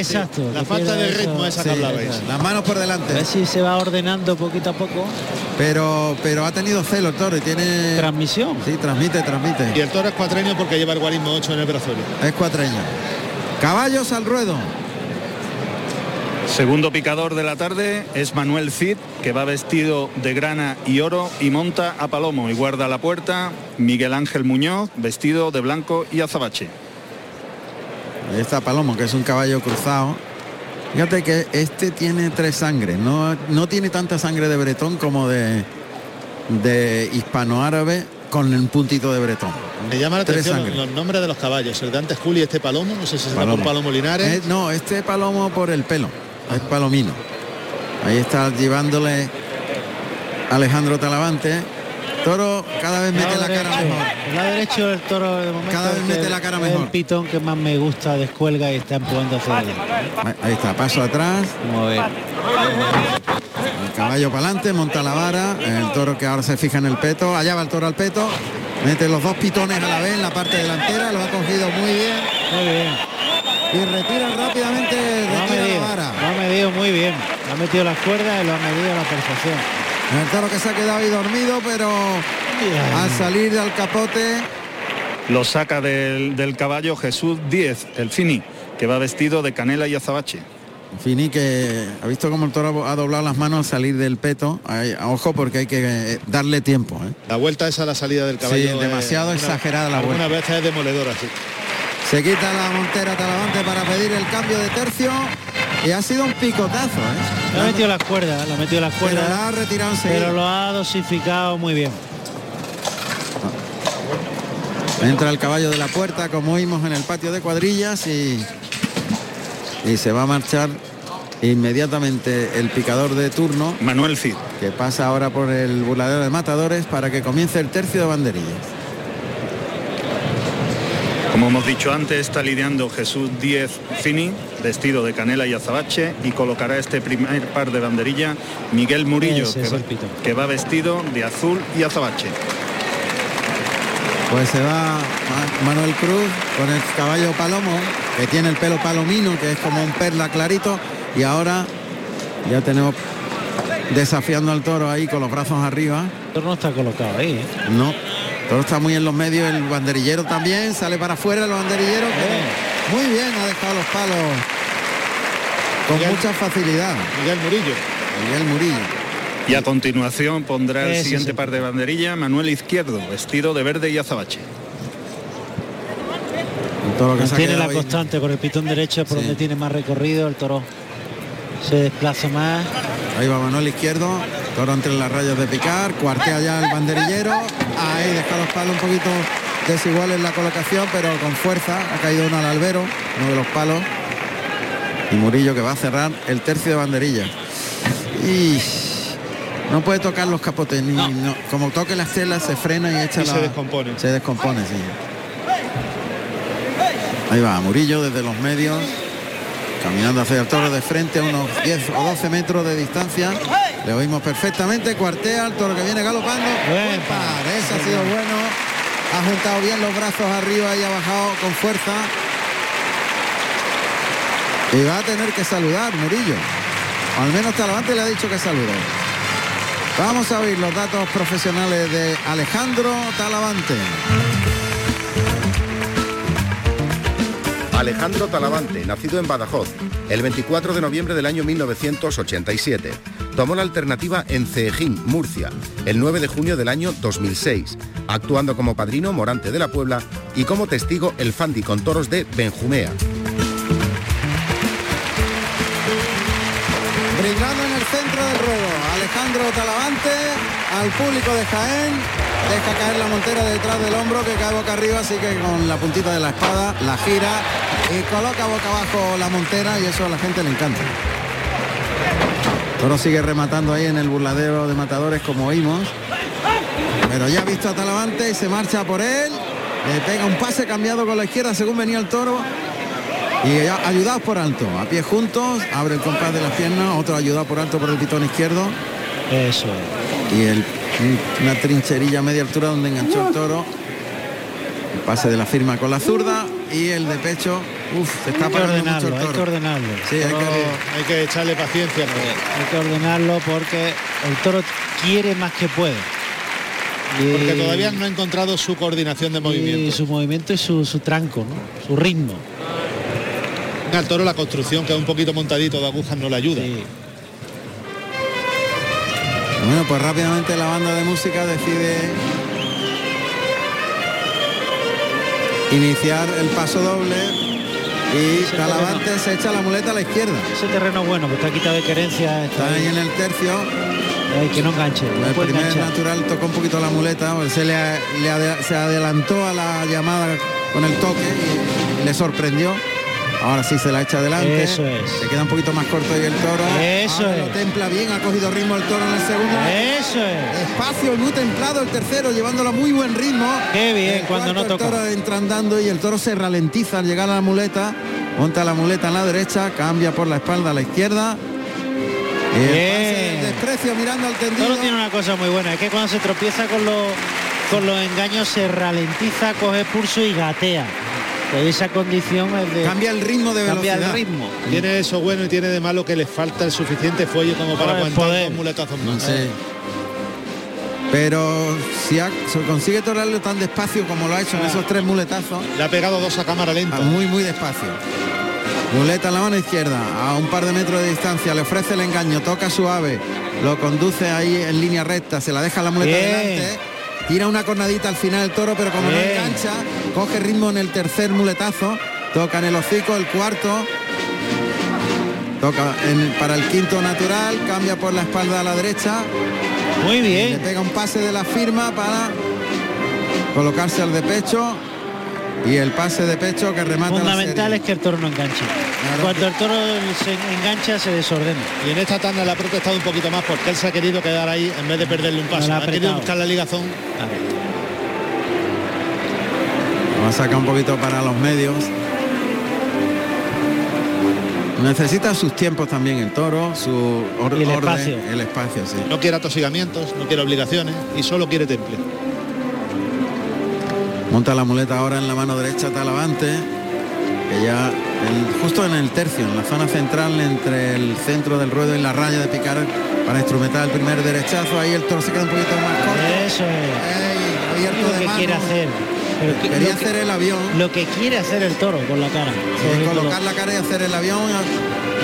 exacto. La falta de ritmo eso. esa que Sí, hablabais. eso. Las manos por A delante. ver si se va ordenando poquito a poco. Pero, pero ha tenido celo el toro y tiene. Transmisión. Sí, transmite, Y transmite. el toro es cuatreño porque lleva el guarismo 8 en el brazuelo. Es cuatreño. Caballos al ruedo. Segundo picador de la tarde es Manuel Cid, que va vestido de grana y oro y monta a Palomo y guarda la puerta Miguel Ángel Muñoz, vestido de blanco y azabache. Ahí está Palomo, que es un caballo cruzado. Fíjate que este tiene tres sangres. No, no tiene tanta sangre de bretón como de, de hispanoárabe con un puntito de bretón. Me llama la Tres atención los nombres de los caballos. El de antes Juli, este Palomo, no sé si será por Palomo Linares. Eh, no, este palomo por el pelo. Es palomino. Ahí está llevándole Alejandro Talavante. Toro cada vez mete la cara derecho. mejor. El lado derecho del toro de momento Cada vez mete la cara es mejor. El pitón que más me gusta descuelga y está empujando hacia adelante. Ahí- está, paso atrás. El caballo para adelante, monta la vara. El toro que ahora se fija en el peto. Allá va el toro al peto. Mete los dos pitones a la vez en la parte delantera. Lo ha cogido muy bien. Muy bien. Y retira rápidamente, retira medido. la vara. Lo ha medido muy bien. Ha metido las cuerdas y lo ha medido a la perfección. El toro que se ha quedado ahí dormido, pero al salir del capote Lo saca del, del caballo Jesús Díez, el Fini, que va vestido de canela y azabache. Fini que ha visto como el toro ha doblado las manos al salir del peto. Ay, ojo porque hay que eh, darle tiempo. ¿eh? La vuelta esa a la salida del caballo. Sí, es demasiado una- exagerada la Algunas vuelta. veces es demoledora, sí. Se quita la montera Talavante para pedir el cambio de tercio. Y ha sido un picotazo. ¿eh? Le ha metido las cuerdas, le ha metido las Pero la cuerdas. ha retirado. Pero lo ha dosificado muy bien. Entra el caballo de la puerta como oímos en el patio de cuadrillas y, y se va a marchar inmediatamente el picador de turno Manuel Cid. que pasa ahora por el burladero de matadores para que comience el tercio de banderillas. Como hemos dicho antes, está lidiando Jesús Díez Fini, vestido de canela y azabache, y colocará este primer par de banderilla Miguel Murillo, que va, que va vestido de azul y azabache. Pues se va Ma- Manuel Cruz con el caballo palomo, que tiene el pelo palomino, que es como un perla clarito, y ahora ya tenemos desafiando al toro ahí con los brazos arriba. El toro no está colocado ahí. ¿eh? No, el toro está muy en los medios, el banderillero también, sale para afuera el banderillero, muy bien, ha dejado los palos con Miguel- mucha facilidad. Miguel Murillo. Miguel Murillo. Y a continuación pondrá el siguiente sí. par de banderilla Manuel Izquierdo, vestido de verde y azabache. Que ha Mantiene la constante por el pitón derecho, por Sí. donde tiene más recorrido. El toro se desplaza más. Ahí va Manuel Izquierdo, toro entre las rayas de picar, cuartea ya el banderillero, ahí deja los palos un poquito desiguales en la colocación, pero con fuerza, ha caído uno al albero, uno de los palos, y Murillo que va a cerrar el tercio de banderilla. Y no puede tocar los capotes, ni, no, como toque las telas se frena y echa Y la... se descompone. Se descompone, sí. Ahí va Murillo desde los medios, caminando hacia el toro de frente a unos 10 o 12 metros de distancia. Le oímos perfectamente, cuartea el toro que viene galopando. Buen Buen par, ese ha sido bueno. Ha juntado bien los brazos arriba y ha bajado con fuerza. Y va a tener que saludar Murillo. O al menos Talavante le ha dicho que salude. Vamos a oír los datos profesionales de Alejandro Talavante. Alejandro Talavante, nacido en Badajoz, el 24 de noviembre del año 1987. Tomó la alternativa en Ceejín, Murcia, el 9 de junio del año 2006, actuando como padrino Morante de la Puebla y como testigo el Fandi con toros de Benjumea. Brindando en el centro del ruedo, Alejandro Talavante, al público de Jaén, deja caer la montera detrás del hombro que cae boca arriba, así que con la puntita de la espada la gira y coloca boca abajo la montera y eso a la gente le encanta. Toro sigue rematando ahí en el burladero de matadores como oímos. Pero ya ha visto a Talavante y se marcha por él. Le pega un pase cambiado con la izquierda según venía el toro. Y ayudados por alto, a pie juntos, abre el compás de las piernas, otro ayudado por alto por el pitón izquierdo. Eso es. Y el, una trincherilla a media altura donde enganchó el toro. El pase de la firma con la zurda y el de pecho Uf, se Hay está que ordenarlo, hay que ordenarlo. Sí, hay que- Hay que echarle paciencia. hay que ordenarlo porque el toro quiere más que puede. Y- Porque todavía no ha encontrado su coordinación de y movimiento. su movimiento y su, su tranco, ¿no? su ritmo. Al toro la construcción, que es un poquito montadito de agujas, no le ayuda. Sí. Bueno, pues rápidamente la banda de música decide iniciar el paso doble y Talavante se echa la muleta a la izquierda. Ese terreno bueno, pues está quitado de querencia, está Está ahí en el tercio. ahí, que no enganche, no El primer enganchar. natural tocó un poquito la muleta, pues se, le, le se adelantó a la llamada con el toque y le sorprendió. Ahora sí se la echa adelante. Eso es. Se queda un poquito más corto y el toro. Eso Ahora es. lo templa bien, ha cogido ritmo el toro en el segundo. Eso es. Espacio muy templado el tercero, llevándolo a muy buen ritmo. Qué bien, El cuando no toca. El toro entra andando y el toro se ralentiza al llegar a la muleta. Monta la muleta en la derecha, cambia por la espalda a la izquierda. Y el Bien. pase del desprecio mirando al tendido. Toro tiene una cosa muy buena, es que cuando se tropieza con los con los engaños se ralentiza, coge pulso y gatea. Esa condición es de Cambia el ritmo de cambia velocidad. el ritmo. Tiene eso bueno y tiene de malo que le falta el suficiente fuelle como para Joder, aguantar poder. dos muletazos más. Sí. Pero si ha- se consigue torarlo tan despacio como lo ha hecho en esos tres muletazos, Le ha pegado dos a cámara lenta. a muy muy despacio. Muleta en la mano izquierda, a un par de metros de distancia, le ofrece el engaño, toca suave, lo conduce ahí en línea recta, se la deja la muleta Bien. delante, tira una cornadita al final el toro, pero como no engancha, coge ritmo en el tercer muletazo, toca en el hocico el cuarto, toca en- para el quinto natural, cambia por la espalda a la derecha, Muy le bien. pega un pase de la firma para colocarse al de pecho y el pase de pecho que remata la Fundamental serie. es que el toro no enganche. Claro. Cuando el toro se engancha se desordena. Y en esta tanda le ha protestado un poquito más porque él se ha querido quedar ahí en vez de perderle un paso. ha ha querido buscar la ligazón. Lo va a sacar un poquito para los medios. Necesita sus tiempos también el toro, su or- Y el orden, espacio. el espacio, sí. No quiere atosigamientos, no quiere obligaciones y solo quiere temple. Monta la muleta ahora en la mano derecha Talavante, que ya el- justo en el tercio, en la zona central entre el centro del ruedo y la raya de picar para instrumentar el primer derechazo. Ahí el toro se queda un poquito más corto. Eso es. Ey, lo que mano. quiere hacer. Pero que- Quería que, hacer el avión, lo que quiere hacer el toro con la cara. sí, colocar la cara y hacer el avión.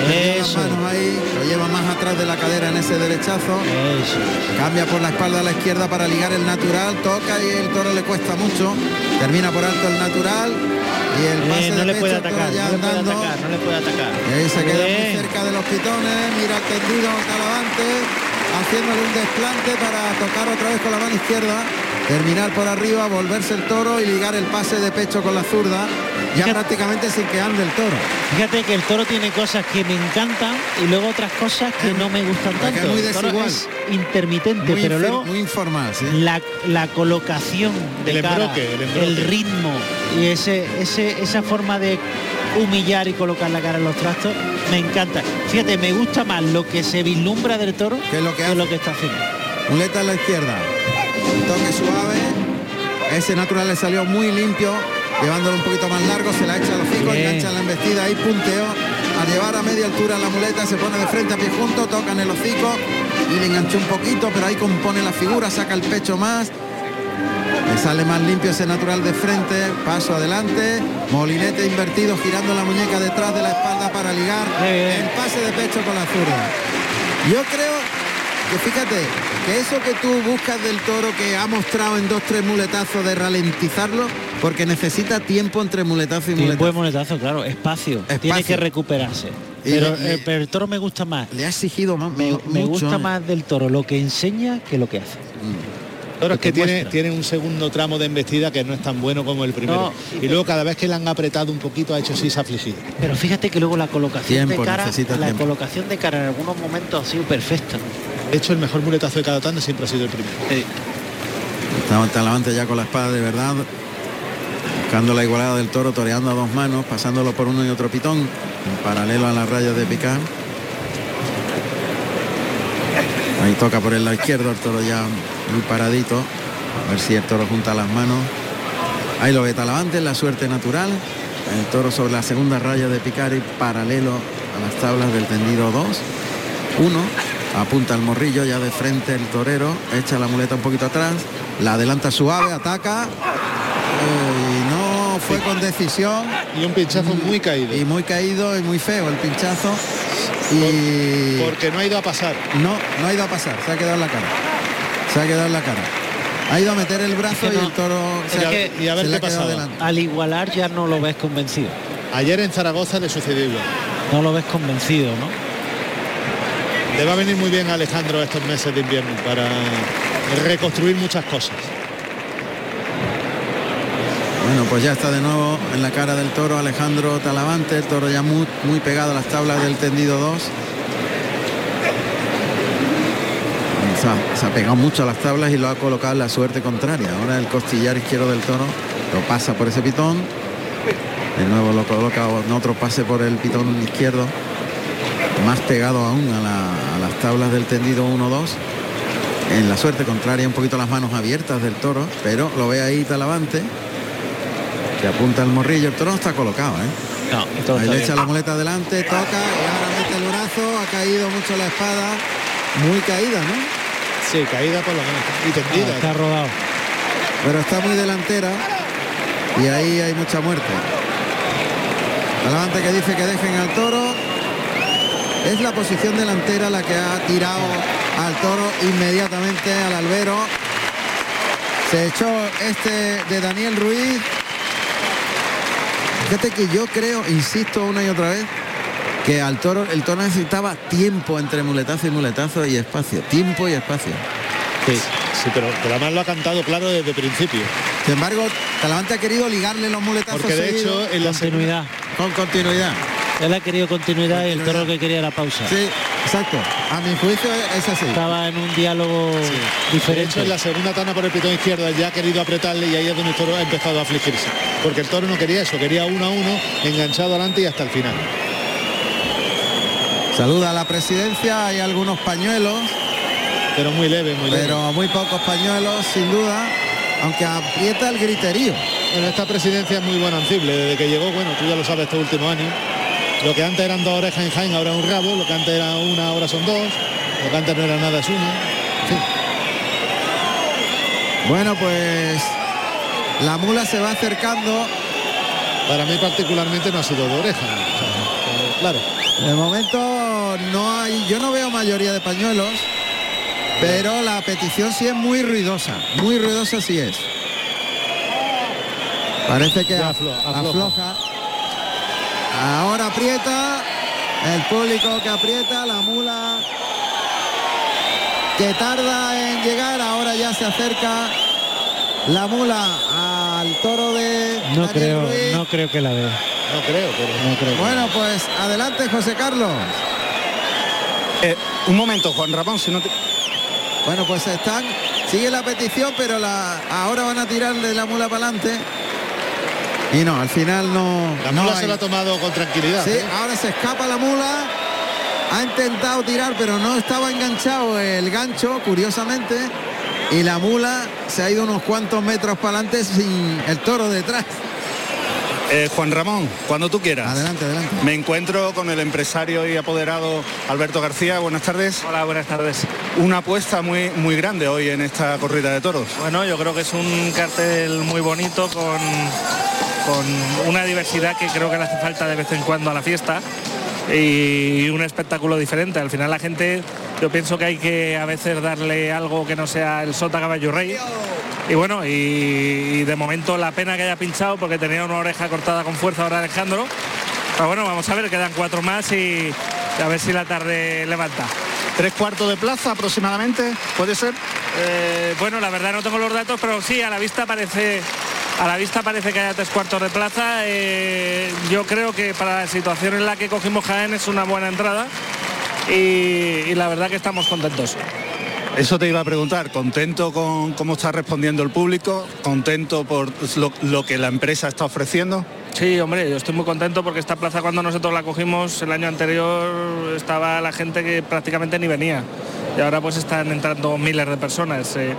Eso. manos ahí, lo lleva más atrás de la cadera en ese derechazo. Eso. Cambia por la espalda a la izquierda para ligar el natural, toca y el toro le cuesta mucho. Termina por alto el natural y el Eh, pase no de le pecho, puede atacar, no le puede atacar, no le puede atacar. Y ahí se queda muy cerca de los pitones, mira el tendido Talavante, haciéndole un desplante para tocar otra vez con la mano izquierda, terminar por arriba, volverse el toro y ligar el pase de pecho con la zurda, ya Fíjate- prácticamente sin que ande el toro. Fíjate que el toro tiene cosas que me encantan y luego otras cosas que no me gustan tanto. es muy El toro desigual. es intermitente, Muy, pero luego muy informal, sí. la, la colocación de El cara, embroque, el embroque. el ritmo y ese, ese, esa forma de humillar y colocar la cara en los trastos me encanta. Fíjate, me gusta más lo que se vislumbra del toro Que lo que hace. lo que está haciendo. Muleta a la izquierda. Un toque suave. Ese natural le salió muy limpio. Llevándolo un poquito más largo, se la echa a los Bien. engancha en la embestida, ahí punteo. A llevar a media altura la muleta, se pone de frente a pie junto, toca en el hocico y le enganchó un poquito, pero ahí compone la figura, saca el pecho más. Le sale más limpio ese natural de frente, paso adelante, molinete invertido, girando la muñeca detrás de la espalda para ligar el pase de pecho con la zurda. Yo creo que fíjate, que eso que tú buscas del toro que ha mostrado en dos, tres muletazos de ralentizarlo, porque necesita tiempo entre muletazo y Tiene muletazo. buen monetazo, claro, espacio. Espacio. Tiene que recuperarse. Y Pero, le- eh, pero el toro me gusta más. Le ha exigido más, Me, mu- me mucho, gusta ¿eh? más del toro lo que enseña que lo que hace. Toro es que que tiene, tiene un segundo tramo de embestida que no es tan bueno como el primero. No, y luego cada vez que le han apretado un poquito ha hecho sí se ha afligido. Pero fíjate que luego la colocación Tiempo, de cara, la tiempo. colocación de cara en algunos momentos ha sido perfecta. De hecho, el mejor muletazo de cada tanda siempre ha sido el primero. Estaba Talavante ya con la espada de verdad, buscando la igualada del toro, toreando a dos manos, pasándolo por uno y otro pitón, en paralelo a las rayas de picar. Ahí toca por el lado izquierdo, el toro ya muy paradito. A ver si el toro junta las manos. Ahí lo ve Talavante, la suerte natural. el toro sobre la segunda raya de picar y paralelo a las tablas del tendido 2. 1. Apunta el morrillo ya de frente el torero, echa la muleta un poquito atrás, la adelanta suave, ataca. eh, fue con decisión. Y un pinchazo muy caído. Y muy caído y muy feo el pinchazo. Y Porque no ha ido a pasar. no, no ha ido a pasar, se ha quedado en la cara. Se ha quedado en la cara. Ha ido a meter el brazo Es que y el toro se, es ha- que- y a ver se le qué pasaba. Al igualar ya no lo ves convencido. Ayer en Zaragoza le sucedió igual. No lo ves convencido, ¿no? Le va a venir muy bien a Alejandro estos meses de invierno para reconstruir muchas cosas. Bueno, pues ya está de nuevo en la cara del toro Alejandro Talavante, el toro ya muy, pegado a las tablas del tendido 2. Se ha, pegado mucho a las tablas y lo ha colocado la suerte contraria. Ahora el costillar izquierdo del toro lo pasa por ese pitón. De nuevo lo coloca en otro pase por el pitón izquierdo. Más pegado aún a, a las tablas del tendido 1-2. En la suerte contraria, un poquito las manos abiertas del toro, pero lo ve ahí Talavante. Que apunta el morrillo. El toro no está colocado, ¿eh? No, todo Ahí le bien. echa la muleta adelante, toca y ahora mete el brazo. Ha caído mucho la espada. Muy caída, ¿no? Sí, caída por lo menos. Y Ah, tendida. está rodado. Pero está muy delantera. Y ahí hay mucha muerte. Talavante que dice que dejen al toro. Es la posición delantera la que ha tirado al toro inmediatamente al albero. Se echó este de Daniel Ruiz. Fíjate que yo creo, insisto una y otra vez, que al toro, el toro necesitaba tiempo entre muletazo y muletazo y espacio. Tiempo y espacio. Sí, sí, pero, pero además lo ha cantado claro desde el principio. Sin embargo, Talavante ha querido ligarle los muletazos Porque de seguidos hecho en la Continuidad. con continuidad. Él ha querido continuidad y el Continuidad. toro lo que quería era pausa. Sí, exacto. A mi juicio es así. Estaba en un diálogo De hecho, diferente. en la segunda tana por el pitón izquierdo ya ha querido apretarle y ahí es donde el toro ha empezado a afligirse. Porque el toro no quería eso, quería uno a uno, enganchado adelante y hasta el final. Saluda a la presidencia, hay algunos pañuelos, Pero muy leve, muy leve. pero muy pocos pañuelos, sin duda, aunque aprieta el griterío. Bueno, esta presidencia es muy bonancible. Desde que llegó, bueno, tú ya lo sabes, este último año. Lo que antes eran dos orejas en Jaén, ahora un rabo. Lo que antes era una, ahora son dos. Lo que antes no era nada, es una. Bueno, pues la mula se va acercando. para mí particularmente no ha sido de oreja. Claro. De momento no hay, yo no veo mayoría de pañuelos, pero la petición sí es muy ruidosa, muy ruidosa sí es. Parece que afloja. afloja. Ahora aprieta, el público que aprieta, la mula que tarda en llegar, ahora ya se acerca la mula al toro de No Daniel creo, Ruiz. no creo que la vea. No creo, pero No creo. que- Bueno, pues adelante José Carlos. Eh, un momento, Juan Ramón, si no te... Bueno, pues están, sigue la petición, pero la, ahora van a tirarle la mula para adelante. Y no, al final no. la mula se la ha tomado con tranquilidad. Sí, ¿eh? ahora se escapa la mula. Ha intentado tirar, pero no estaba enganchado el gancho, curiosamente. Y la mula se ha ido unos cuantos metros para adelante sin el toro detrás. Eh, Juan Ramón, cuando tú quieras. Adelante, adelante. Me encuentro con el empresario y apoderado Alberto García. Buenas tardes. Hola, buenas tardes. Una apuesta muy, muy grande hoy en esta corrida de toros. Bueno, yo creo que es un cartel muy bonito con, con una diversidad que creo que le hace falta de vez en cuando a la fiesta y un espectáculo diferente. Al final la gente, yo pienso que hay que a veces darle algo que no sea el sota caballo rey. Y bueno, y, y de momento la pena que haya pinchado porque tenía una oreja cortada con fuerza ahora Alejandro. Pero bueno, vamos a ver, quedan cuatro más y a ver si la tarde levanta. Tres cuartos de plaza aproximadamente, ¿puede ser? Eh, bueno, la verdad no tengo los datos, pero sí, a la vista parece, a la vista parece que haya tres cuartos de plaza. Eh, yo creo que para la situación en la que cogimos Jaén es una buena entrada y, y la verdad que estamos contentos. Eso te iba a preguntar, contento con cómo está respondiendo el público, contento por lo, lo que la empresa está ofreciendo. Sí, hombre, yo estoy muy contento porque esta plaza cuando nosotros la cogimos el año anterior estaba la gente que prácticamente ni venía y ahora pues están entrando miles de personas. eh.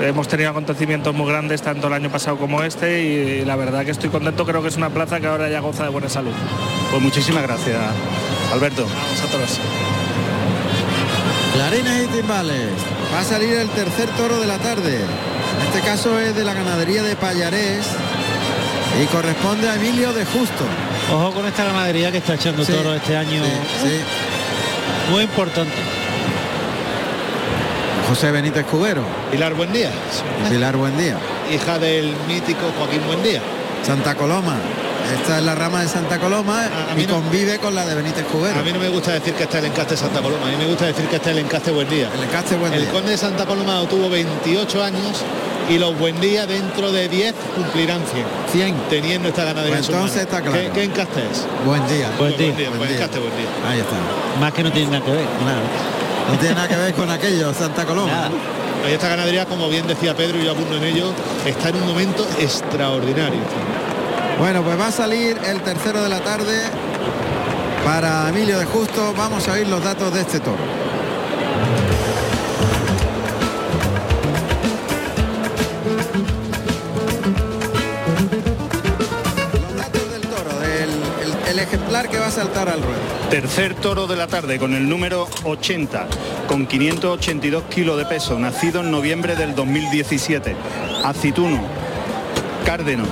Hemos tenido acontecimientos muy grandes tanto el año pasado como este y, la verdad que estoy contento, creo que es una plaza que ahora ya goza de buena salud. Pues muchísimas gracias, Alberto. A vosotros. Clarines y timbales. Va a salir el tercer toro de la tarde. En este caso es de la ganadería de Payarés y corresponde a Emilio de Justo. Ojo con esta ganadería que está echando Sí, toro este año. sí, sí. Muy importante. José Benítez Cubero, Pilar Buen Día, Pilar Buen Día. hija del mítico Joaquín Buen Día. Santa Coloma. Esta es la rama de Santa Coloma A- a mí y no- convive con la de Benítez Cubero. A mí no me gusta decir que está el encaste Santa Coloma, a mí me gusta decir que está el encaste Buen Día. El encaste Buen El conde de Santa Coloma tuvo 28 años y los Buen Día dentro de 10 cumplirán 100. 100. Teniendo esta ganadería Pues en entonces está claro. ¿Qué, qué encaste es? Buen día. Buen día. Buen Buen día. encaste Buen Día. Ahí está. Más que no tiene nada que ver. Claro. No tiene nada que ver con aquello, Santa Coloma. Esta ganadería, como bien decía Pedro y yo apunto en ello, está en un momento extraordinario. Bueno, pues va a salir el tercero de la tarde para Emilio de Justo. Vamos a oír los datos de este toro. Ejemplar que va a saltar al ruedo. Tercer toro de la tarde con el número 80, con 582 kilos de peso, nacido en noviembre del 2017. Acituno, Cárdeno,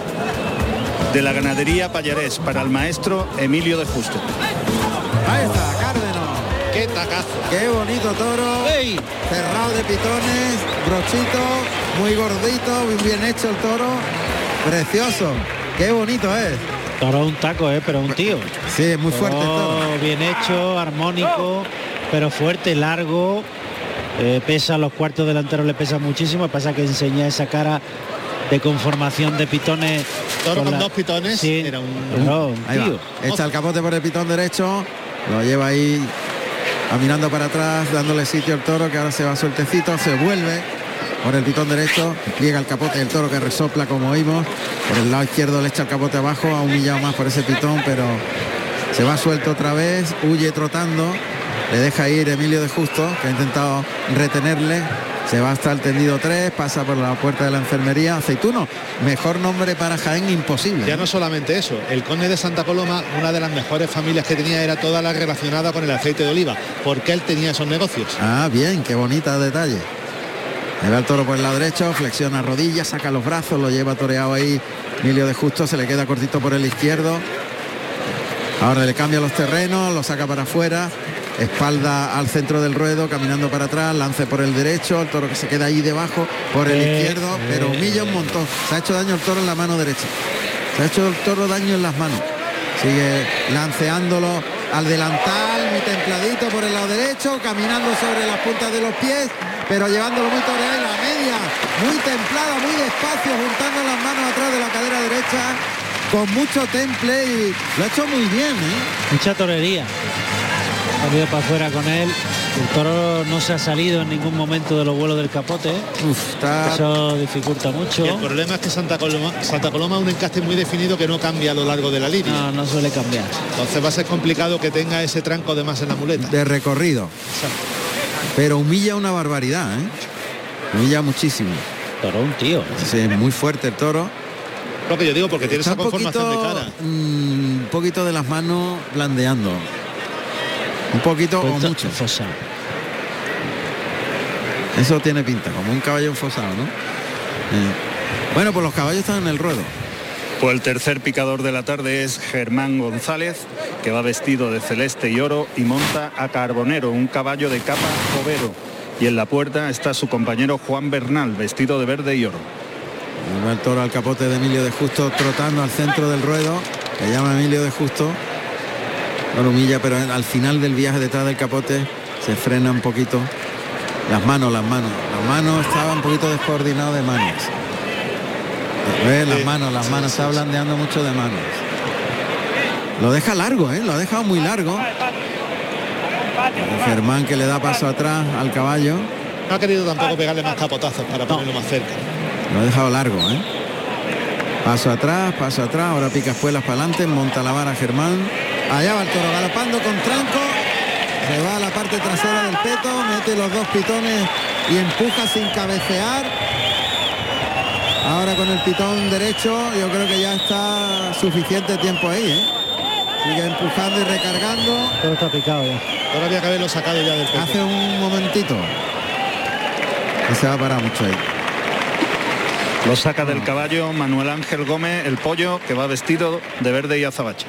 de la ganadería Payarés, para el maestro Emilio de Justo. Ahí está, Cárdeno. ¡Qué tacazo! Qué bonito toro. ¡Ey! Cerrado de pitones, brochito, muy gordito, muy bien hecho el toro. Precioso. Qué bonito es. Toro un taco, ¿eh? pero un tío. Sí, es muy fuerte el toro. Toro bien hecho, armónico, pero fuerte, largo. Eh, pesa, los cuartos delanteros le pesa muchísimo. Pasa que enseña esa cara de conformación de pitones. Toro con la- dos pitones, Sí, era un- pero un Ahí tío. Echa el capote por el pitón derecho, lo lleva ahí caminando para atrás, dándole sitio al toro que ahora se va sueltecito, se vuelve por el pitón derecho, pliega el capote del toro que resopla como oímos, por el lado izquierdo le echa el capote abajo, ha humillado más por ese pitón, pero se va suelto otra vez, huye trotando, le deja ir Emilio de Justo, que ha intentado retenerle. Se va hasta el tendido 3, pasa por la puerta de la enfermería. Aceituno, mejor nombre para Jaén imposible. Ya no solamente eso, el conde de Santa Coloma, una de las mejores familias que tenía era toda la relacionada con el aceite de oliva, porque él tenía esos negocios. Ah, bien, qué bonita detalle. Le va el toro por el lado derecho, flexiona rodillas, saca los brazos, lo lleva toreado ahí. Emilio de Justo se le queda cortito por el izquierdo. Ahora le cambia los terrenos, lo saca para afuera, espalda al centro del ruedo, caminando para atrás, lance por el derecho, el toro que se queda ahí debajo por el Eh, izquierdo, pero eh. humilla un montón. Se ha hecho daño el toro en la mano derecha. Se ha hecho el toro daño en las manos. Sigue lanceándolo al delantal, muy templadito por el lado derecho, caminando sobre las puntas de los pies, pero llevándolo muy toreado y la media, muy templada, muy despacio, juntando las manos atrás de la cadera derecha, con mucho temple y lo ha hecho muy bien, ¿eh? Mucha torería. Ha ido para afuera con él. El toro no se ha salido en ningún momento de los vuelos del capote. ¿eh? Uf, está Eso dificulta mucho. Y el problema es que Santa Coloma, Santa Coloma es un encaste muy definido que no cambia a lo largo de la línea. No, no suele cambiar. Entonces va a ser complicado que tenga ese tranco de más en la muleta. de recorrido. Pero humilla una barbaridad, ¿eh? Humilla muchísimo. Toro un tío. Sí, muy fuerte el toro. Lo que yo digo, porque tiene Está esa un conformación poquito, de cara. mm, un poquito de las manos blandeando. Un poquito o mucho. fosa. Eso tiene pinta, como un caballo enfosado, ¿no? Eh, Bueno, pues los caballos están en el ruedo. Pues el tercer picador de la tarde es Germán González, que va vestido de celeste y oro y monta a Carbonero, un caballo de capa overo. Y en la puerta está su compañero Juan Bernal, vestido de verde y oro. El toro al capote de Emilio de Justo trotando al centro del ruedo. Le llama Emilio de Justo. No lo humilla, pero al final del viaje detrás del capote se frena un poquito. Las manos, las manos. Las manos estaban un poquito descoordinadas de manos. ¿Ves? Las manos, las manos, está blandeando mucho de manos. Lo deja largo, ¿eh? Lo ha dejado muy largo. Germán que le da paso atrás al caballo. No ha querido tampoco pegarle más capotazos para ponerlo más cerca. Lo ha dejado largo, ¿eh? Paso atrás, paso atrás, ahora pica espuelas para adelante, monta la vara Germán. Allá va el toro galopando con tranco. Se va a la parte trasera del peto, mete los dos pitones y empuja sin cabecear. ahora con el pitón derecho, yo creo que ya está suficiente tiempo ahí, ¿eh? Sigue empujando y recargando. Todo está picado ya. Ahora había que haberlo sacado ya del pecho. Hace un momentito. No se va a parar mucho ahí. Lo saca del caballo Manuel Ángel Gómez, el pollo, que va vestido de verde y azabache.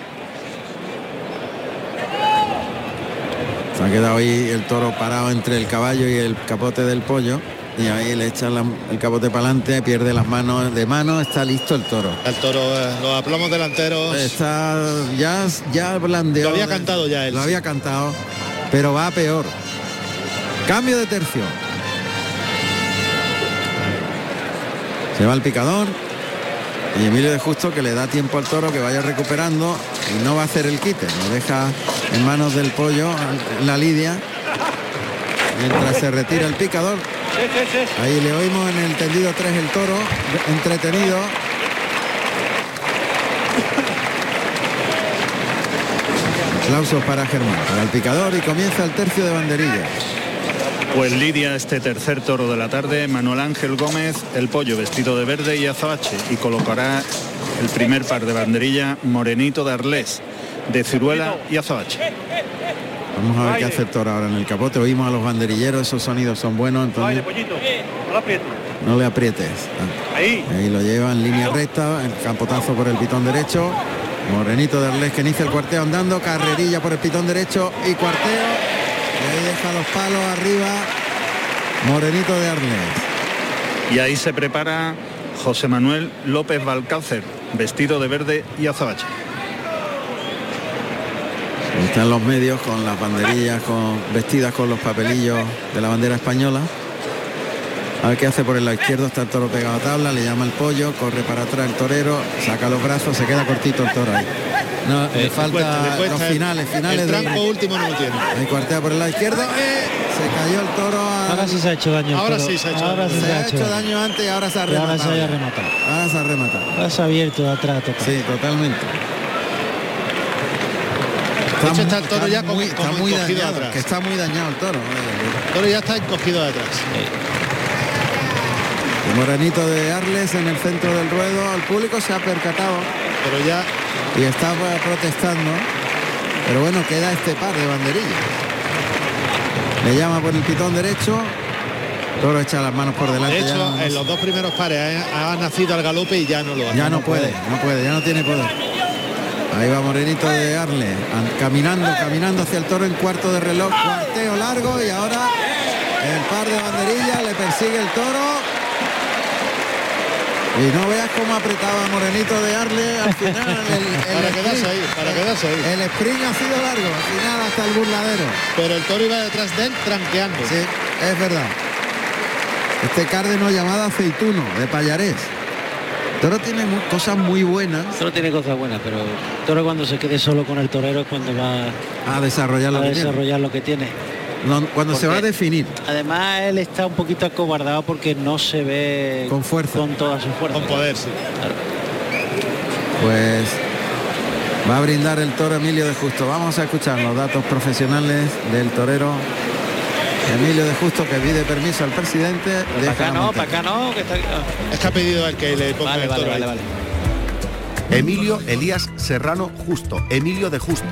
Se ha quedado ahí el toro parado entre el caballo y el capote del pollo. Y ahí le echan la- el capote para adelante, pierde las manos de mano, está listo el toro. El toro, eh, los aplomos delanteros. Está ya, ya blandeó. Lo había cantado ya él, Lo había cantado, pero va peor. Cambio de tercio. Se va el picador. Y Emilio de Justo que le da tiempo al toro que vaya recuperando y no va a hacer el quite. Lo deja en manos del pollo, la lidia. Mientras se retira el picador. Ahí le oímos en el tendido 3 el toro, entretenido. Aplausos para Germán, para el picador y comienza el tercio de banderilla. Pues lidia este tercer toro de la tarde, Manuel Ángel Gómez, el pollo vestido de verde y azabache, y colocará el primer par de banderilla Morenito de Arlés, de ciruela y azabache. Vamos a ver qué hace toro ahora en el capote. Oímos a los banderilleros, esos sonidos son buenos, entonces no le aprietes. Ahí. Ahí lo lleva en línea recta, el campotazo por el pitón derecho. Morenito de Arles que inicia el cuarteo andando, carrerilla por el pitón derecho y cuarteo. Y ahí deja los palos arriba. Morenito de Arles. Y ahí se prepara José Manuel López Balcácer, vestido de verde y azabache. Están los medios con las banderillas con, vestidas con los papelillos de la bandera española. A ver qué hace por el lado izquierdo, está el toro pegado a tabla, le llama el pollo, corre para atrás el torero, saca los brazos, se queda cortito el toro ahí. No, le falta cuesta, le cuesta los finales, finales el tranco último no lo tiene. Ahí cuartea por el lado izquierdo. ¡eh! Se cayó el toro. a- Ahora sí se ha hecho daño. Ahora sí se ha hecho Ahora daño. se ha hecho daño antes y ahora se ha Y ahora rematado. se haya rematado. Ahora se ha rematado. Ahora se ha abierto de atrás total. Sí, totalmente. De hecho, está el toro ya como- muy, como está muy dañado, atrás. que está muy dañado el toro. El toro ya está encogido de atrás. El morenito de Arles en el centro del ruedo, el público se ha percatado Pero ya y está eh, protestando. Pero bueno, queda este par de banderillas. Le llama por el pitón derecho. Toro echa las manos por delante. De hecho, no- en los dos primeros pares ha, ha nacido al galope y ya no lo hace. Ya no puede, no puede, ya no tiene poder. Ahí va Morenito de Arle, an- caminando, caminando hacia el toro en cuarto de reloj, cuarteo largo y ahora el par de banderillas le persigue el toro. Y no veas cómo apretaba Morenito de Arle al final. El, el Para quedarse sprint. ahí, para quedarse ahí. El sprint ha sido largo, al final hasta el burladero. Pero el toro iba detrás de él tranqueando. Sí, es verdad. Este cárdeno llamado aceituno de Payarés. Toro tiene cosas muy buenas Toro tiene cosas buenas, pero Toro cuando se quede solo con el torero es cuando va a desarrollar lo a que tiene. desarrollar lo que tiene. No, cuando se va a definir Además él está un poquito acobardado porque no se ve Con fuerza. con toda su fuerza. Con poder, sí. pues va a brindar el toro Emilio de Justo. Vamos a escuchar los datos profesionales del torero Emilio de Justo que pide permiso al presidente. Para acá no, para acá no, que está. Es que ha pedido al que le ponga Vale, el vale, toro vale, vale. Emilio Elías Serrano Justo, Emilio de Justo,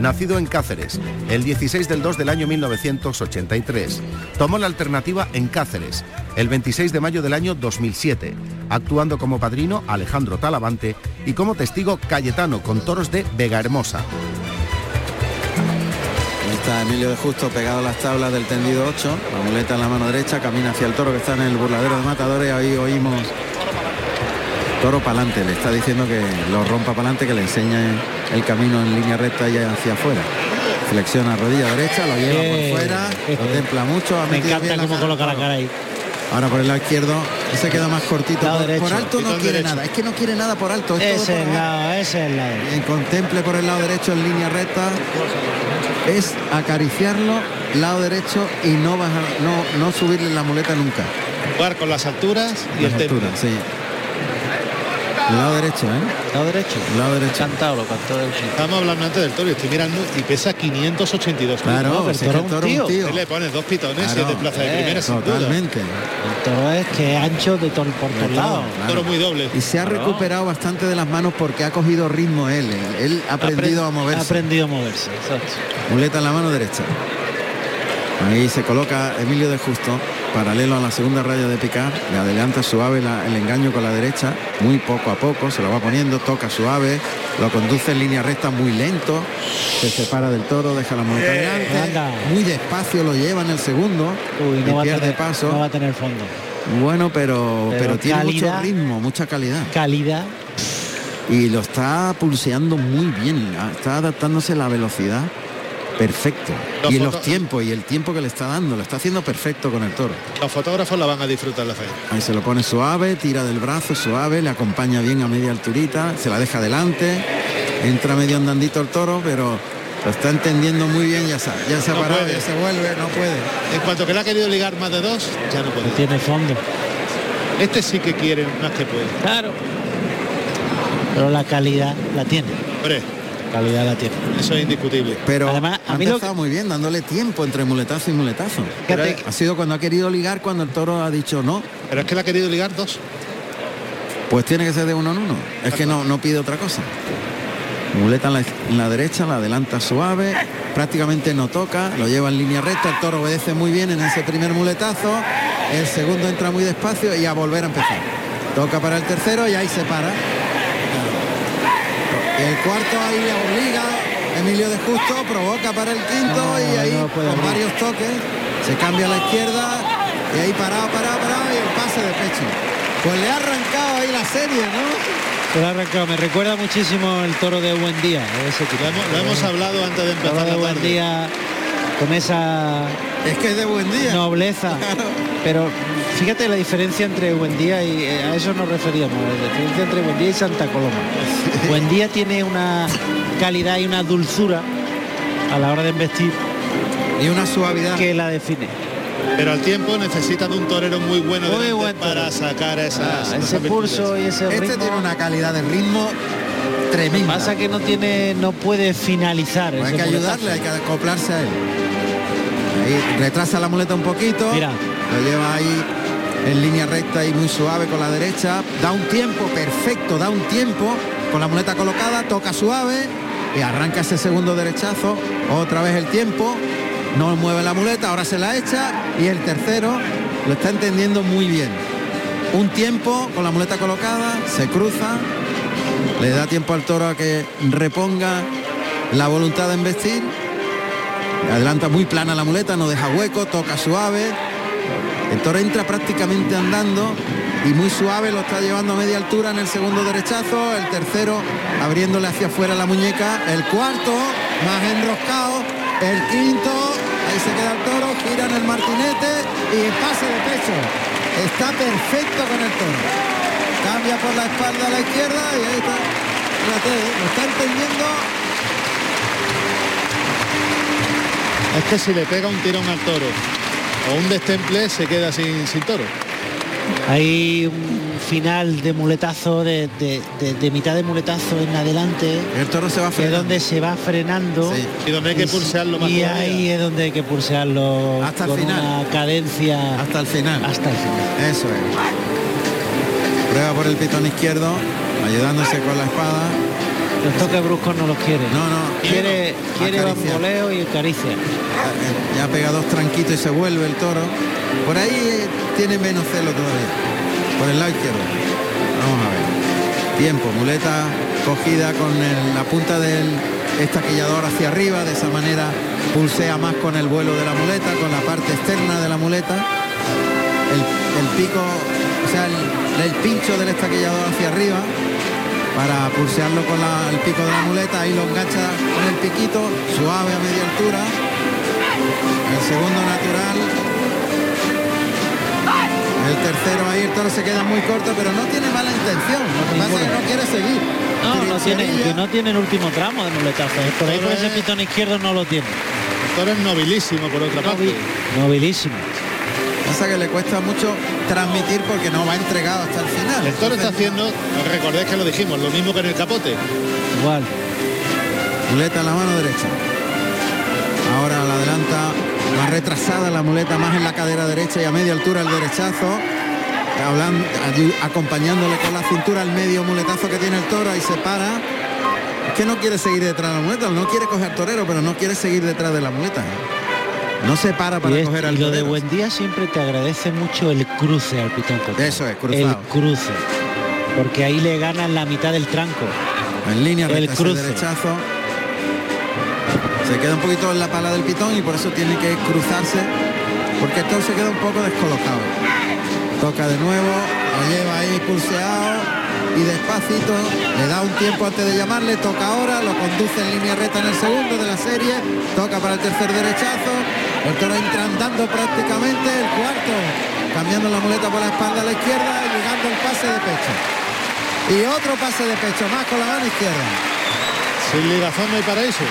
nacido en Cáceres, el 16 del 2 del año 1983. Tomó la alternativa en Cáceres, el 26 de mayo del año 2007, actuando como padrino Alejandro Talavante y como testigo Cayetano con toros de Vega Hermosa. Está Emilio de Justo pegado a las tablas del tendido 8, la muleta en la mano derecha, camina hacia el toro que está en el burladero de matadores, ahí oímos toro para adelante, le está diciendo que lo rompa para adelante, que le enseñe el camino en línea recta y hacia afuera. Flexiona rodilla derecha, lo lleva por fuera, lo templa mucho, ha Me encanta cómo coloca la cara ahí. Ahora por el lado izquierdo, ese queda más cortito. Por, alto no quiere derecho. nada, es que no quiere nada por alto. Es Ese por lado, ese es el lado. Bien, contemple por el lado derecho en línea recta. Es acariciarlo, lado derecho y no bajar, no, no subirle la muleta nunca. Jugar con las alturas y Las el alturas, sí. El lado derecho, ¿eh? Lado derecho. El lado derecho. Cantado, lo cantó del Estamos hablando antes del toro y estoy mirando y pesa 582 kilos. Claro, No, pero el toro el toro un es un tío. tío. Le pones dos pitones y Claro, es de plaza de eh, primera sin duda. Totalmente. El toro es que es ancho de todo por todos lados. Un toro muy doble. Y se ha recuperado bastante de las manos porque ha cogido ritmo él. Él, él ha aprendido a Ha moverse. aprendido a moverse, exacto. Muleta en la mano derecha. Ahí se coloca Emilio de Justo, paralelo a la segunda raya de picar. Le adelanta suave la- el engaño con la derecha, muy poco a poco, se lo va poniendo, toca suave, lo conduce en línea recta muy lento, se separa del toro, deja la muleta delante, anda. muy despacio lo lleva en el segundo Uy, y no va, a pierde tener, paso. no va a tener fondo. Bueno, pero, Pero pero, tiene mucho ritmo, mucha calidad. Calidad. Y lo está pulseando muy bien, está adaptándose a la velocidad perfecto. Los y los tiempos y el tiempo que le está dando, lo está haciendo perfecto con el toro. Los fotógrafos la van a disfrutar la fe. Ahí se lo pone suave, tira del brazo suave, le acompaña bien a media alturita, se la deja delante, entra medio andandito el toro, pero lo está entendiendo muy bien, ya se, ya se ha No parado, puede. ya se vuelve, no puede. En cuanto que le ha querido ligar más de dos, ya no puede. No tiene fondo. Este sí que quiere más que puede. Claro. Pero la calidad la tiene. Hombre, Calidad la tiene. eso es indiscutible. Pero Además, a ha mí lo empezado muy bien, dándole tiempo entre muletazo y muletazo. Fíjate Ha sido cuando ha querido ligar, cuando el toro ha dicho no, Pero es que le ha querido ligar dos. Pues tiene que ser de uno en uno. Es que no, no pide otra cosa. Muleta en la, en la derecha, la adelanta suave, prácticamente no toca, lo lleva en línea recta, el toro obedece muy bien en ese primer muletazo, el segundo entra muy despacio y a volver a empezar. Toca para el tercero y ahí se para. El cuarto ahí le obliga, Emilio de Justo provoca para el quinto No, y ahí no con abrir. varios toques se cambia a la izquierda y ahí parado, parado, parado y el pase de pecho. Pues le ha arrancado ahí la serie, ¿no? Se lo ha arrancado. Me recuerda muchísimo el toro de Buen Día. Ese tipo. Lo hemos, lo hemos hablado antes de El toro empezar de la Buen tarde. Día con esa Es que es de buen día. nobleza. Pero fíjate la diferencia entre Buen Día y eh, a eso nos referíamos, la diferencia entre Buen Día y Santa Coloma. Buen Día tiene una calidad y una dulzura a la hora de investir Y una suavidad. que la define. Pero al tiempo necesitan un torero muy bueno Muy delante buen para sacar esas, Ah, ese pulso y ese Este ritmo. tiene una calidad de ritmo tremenda. Pasa que no tiene, no puede finalizar. hay que ayudarle, hay que acoplarse a él. Ahí retrasa la muleta un poquito. Mira. Lo lleva ahí en línea recta y muy suave con la derecha. Da un tiempo perfecto, da un tiempo con la muleta colocada, toca suave y arranca ese segundo derechazo. Otra vez el tiempo. No mueve la muleta, ahora se la echa y el tercero lo está entendiendo muy bien. Un tiempo con la muleta colocada, se cruza, le da tiempo al toro a que reponga la voluntad de embestir. Adelanta muy plana la muleta, no deja hueco, toca suave. El toro entra prácticamente andando y muy suave lo está llevando a media altura en el segundo derechazo, el tercero abriéndole hacia afuera la muñeca, el cuarto más enroscado, el quinto, ahí se queda el toro, gira en el martinete y pase de pecho. Está perfecto con el toro. Cambia por la espalda a la izquierda y ahí está. Lo está entendiendo Es que si le pega un tirón al toro o un destemple se queda sin, sin toro. Hay un final de muletazo, de, de- de- de mitad de muletazo en adelante, El toro se va que es frenando. donde se va frenando. Sí. Y donde hay que pulsearlo más Y todavía. ahí es donde hay que pulsearlo Hasta el con final. una cadencia Hasta el final. hasta el final. Eso es. Prueba por el pitón izquierdo, ayudándose con la espada. Los toques bruscos no los quiere. No, no. Quiere, quiere Acaricia. bamboleo y caricia. Ya, ya pega dos tranquitos y se vuelve el toro. Por ahí eh, tiene menos celo todavía. Por el lado izquierdo. Vamos a ver. Tiempo, muleta cogida con el- la punta del estaquillador hacia arriba. De esa manera pulsea más con el vuelo de la muleta, con la parte externa de la muleta. El, el pico, o sea, el, el pincho del estaquillador hacia arriba para pulsearlo con la- el pico de la muleta, ahí lo engancha con el piquito, suave a media altura. El segundo natural. El tercero ahí el toro se queda muy corto, pero no tiene mala intención. Lo que pasa es que no quiere seguir. No, no tiene, Trincherilla. que no tiene el último tramo de muletazo. ¿eh? Por ahí por ese pitón izquierdo no lo tiene. El toro es nobilísimo por otra parte. Novi- Nobilísimo. Pasa que le cuesta mucho transmitir porque no va entregado hasta el final. El toro está haciendo, recordéis que lo dijimos, lo mismo que en el capote. Igual. Muleta en la mano derecha. Ahora la adelanta, más retrasada la muleta, más en la cadera derecha y a media altura el derechazo. Hablan, ayu- acompañándole con la cintura el medio muletazo que tiene el toro, ahí se para. Es que no quiere seguir detrás de la muleta, no quiere coger torero, pero no quiere seguir detrás de la muleta. No se para para coger al y lo de buen día siempre te agradece mucho el cruce al pitón Cotero. Eso es, cruzado. El cruce. Porque ahí le ganan la mitad del tranco. En línea El recta ese cruce. derechazo. Se queda un poquito en la pala del pitón y por eso tiene que cruzarse. Porque esto se queda un poco descolocado. Toca de nuevo, lo lleva ahí pulseado y despacito, le da un tiempo antes de llamarle, toca ahora, lo conduce en línea recta en el segundo de la serie, toca para el tercer derechazo, el toro entra andando prácticamente, el cuarto, cambiando la muleta por la espalda a la izquierda y llegando el pase de pecho. Y otro pase de pecho más con la mano izquierda. Sin ligazón no hay paraíso.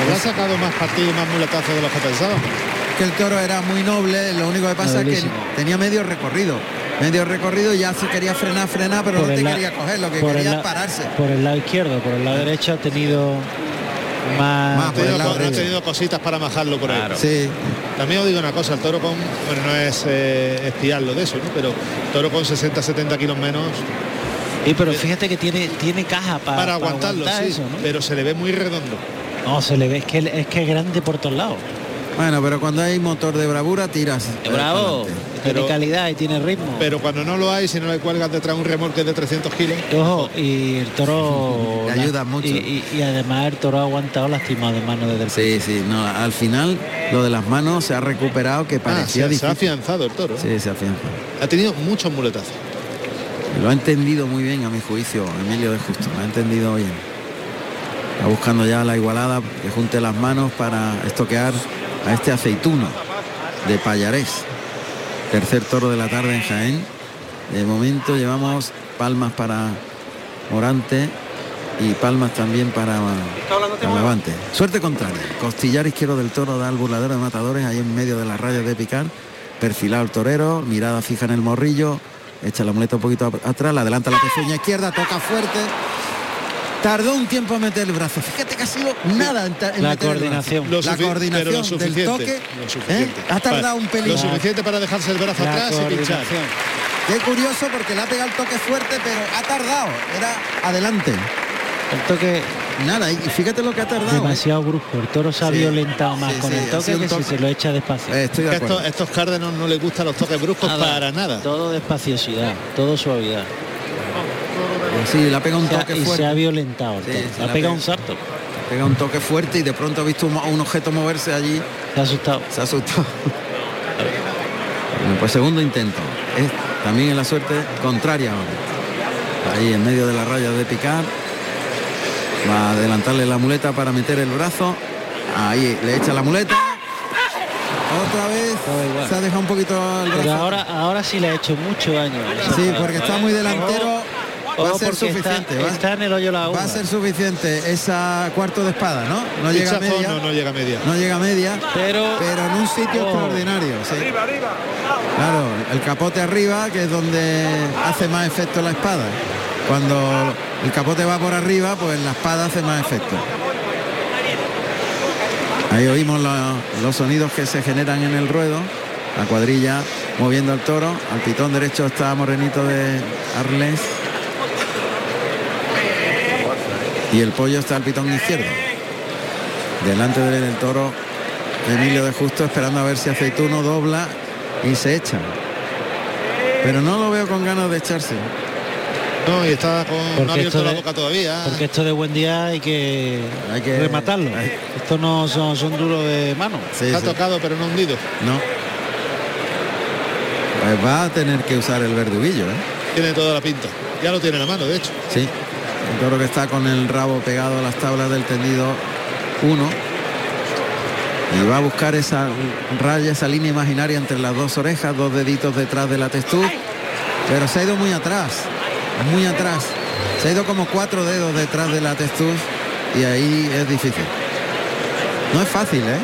Habrá sacado más partido y más muletazos de los que pensábamos. Que el toro era muy noble, lo único que pasa es que tenía medio recorrido. Medio recorrido y ya se quería frenar, frenar, pero no te la- quería coger, lo que por quería la- es pararse. Por el lado izquierdo, por el lado derecho ha tenido más... Más Ha por tenido, el lado co- ha derecho. tenido cositas para majarlo por ahí. Sí, También os digo una cosa, el toro con, bueno, no es eh, espiarlo de eso, ¿no? pero toro con 60, 70 kilos menos Sí, pero fíjate que tiene, tiene caja pa- para aguantarlo, aguantar sí, eso, ¿no? pero se le ve muy redondo. No, se le ve, es que, es que es grande por todos lados. Bueno, pero cuando hay motor de bravura, tiras. Es bravo, tiene Pero- calidad y tiene ritmo. Pero cuando no lo hay, si no le cuelgas detrás un remolque de 300 kilos, Ojo, y el toro... Le ayuda mucho. Y, y- y además el toro ha aguantado lastimado de mano desde el Sí, sí, no, al final lo de las manos se ha recuperado que ah, parecía se, se ha afianzado el toro. Sí, se afianza. Ha tenido muchos muletazos. Lo ha entendido muy bien a mi juicio, Emilio de Justo, lo ha entendido bien. Está buscando ya la igualada que junte las manos para estoquear a este aceituno de Payarés. Tercer toro de la tarde en Jaén. De momento llevamos palmas para Morante y palmas también para Levante. Suerte contraria. Costillar izquierdo del toro da al burladero de matadores ahí en medio de las rayas de picar. Perfilado el torero, mirada fija en el morrillo, echa la muleta un poquito atrás, la adelanta la pezuña izquierda, toca fuerte. Tardó un tiempo en meter el brazo. Fíjate que ha sido nada en, La meter el coordinación. brazo. Lo La coordinación pero lo del toque. lo ¿eh? Ha tardado un pelín. Lo suficiente para dejarse el brazo La atrás y pinchar. Qué curioso porque le ha pegado el toque fuerte, pero ha tardado. Era adelante. El toque Nada, y fíjate lo que ha tardado. ¿eh? demasiado brusco. El toro se ha Sí, violentado más sí, con sí, el toque que si se lo echa despacio. Eh, estoy de Que acuerdo. estos, estos cárdenos no les gustan los toques bruscos Nada, para nada. Todo despaciosidad, todo suavidad. Sí, le ha pegado un Se ha- toque y fuerte. se ha violentado. Sí, se ha pegado pega. un salto. Pega un toque fuerte y de pronto ha visto un, un objeto moverse allí, Se ha asustado. se ha asustado. Bueno, pues segundo intento. Es también en la suerte contraria ahora. Ahí en medio de la raya de picar. Va a adelantarle la muleta para meter el brazo. Ahí le echa la muleta. Otra vez se ha dejado un poquito el brazo. Pero ahora, ahora sí le ha hecho mucho daño. Sí, porque está muy delantero. Va a Ojo, ser porque está- suficiente. va- Está, en el hoyo la Va a ser suficiente esa cuarto de espada, ¿no? No llega a media. no, no llega a media. No llega a media. Pero, pero en un sitio Ojo. extraordinario. sí. Claro, el capote arriba, que es donde hace más efecto la espada. Cuando el capote va por arriba, pues la espada hace más efecto. Ahí oímos los sonidos que se generan en el ruedo. La cuadrilla moviendo al toro. Al pitón derecho está Morenito de Arles. Y el pollo está al pitón izquierdo. Delante del, del toro Emilio de Justo esperando a ver si Aceituno dobla y se echa. Pero no lo veo con ganas de echarse. No, y está con Porque no ha abierto la de- boca todavía. porque esto de buen día hay que, Hay que- rematarlo. hay- Esto no son, son duros de mano. Sí, Está sí. tocado pero no hundido. No. Pues va a tener que usar el verduguillo, ¿eh? Tiene toda la pinta. Ya lo tiene en la mano, de hecho. Sí. El toro que está con el rabo pegado a las tablas del tendido 1. Y va a buscar esa raya, esa línea imaginaria entre las dos orejas, dos deditos detrás de la textura. Pero se ha ido muy atrás, muy atrás. Se ha ido como cuatro dedos detrás de la textura y ahí es difícil. No es fácil, ¿eh?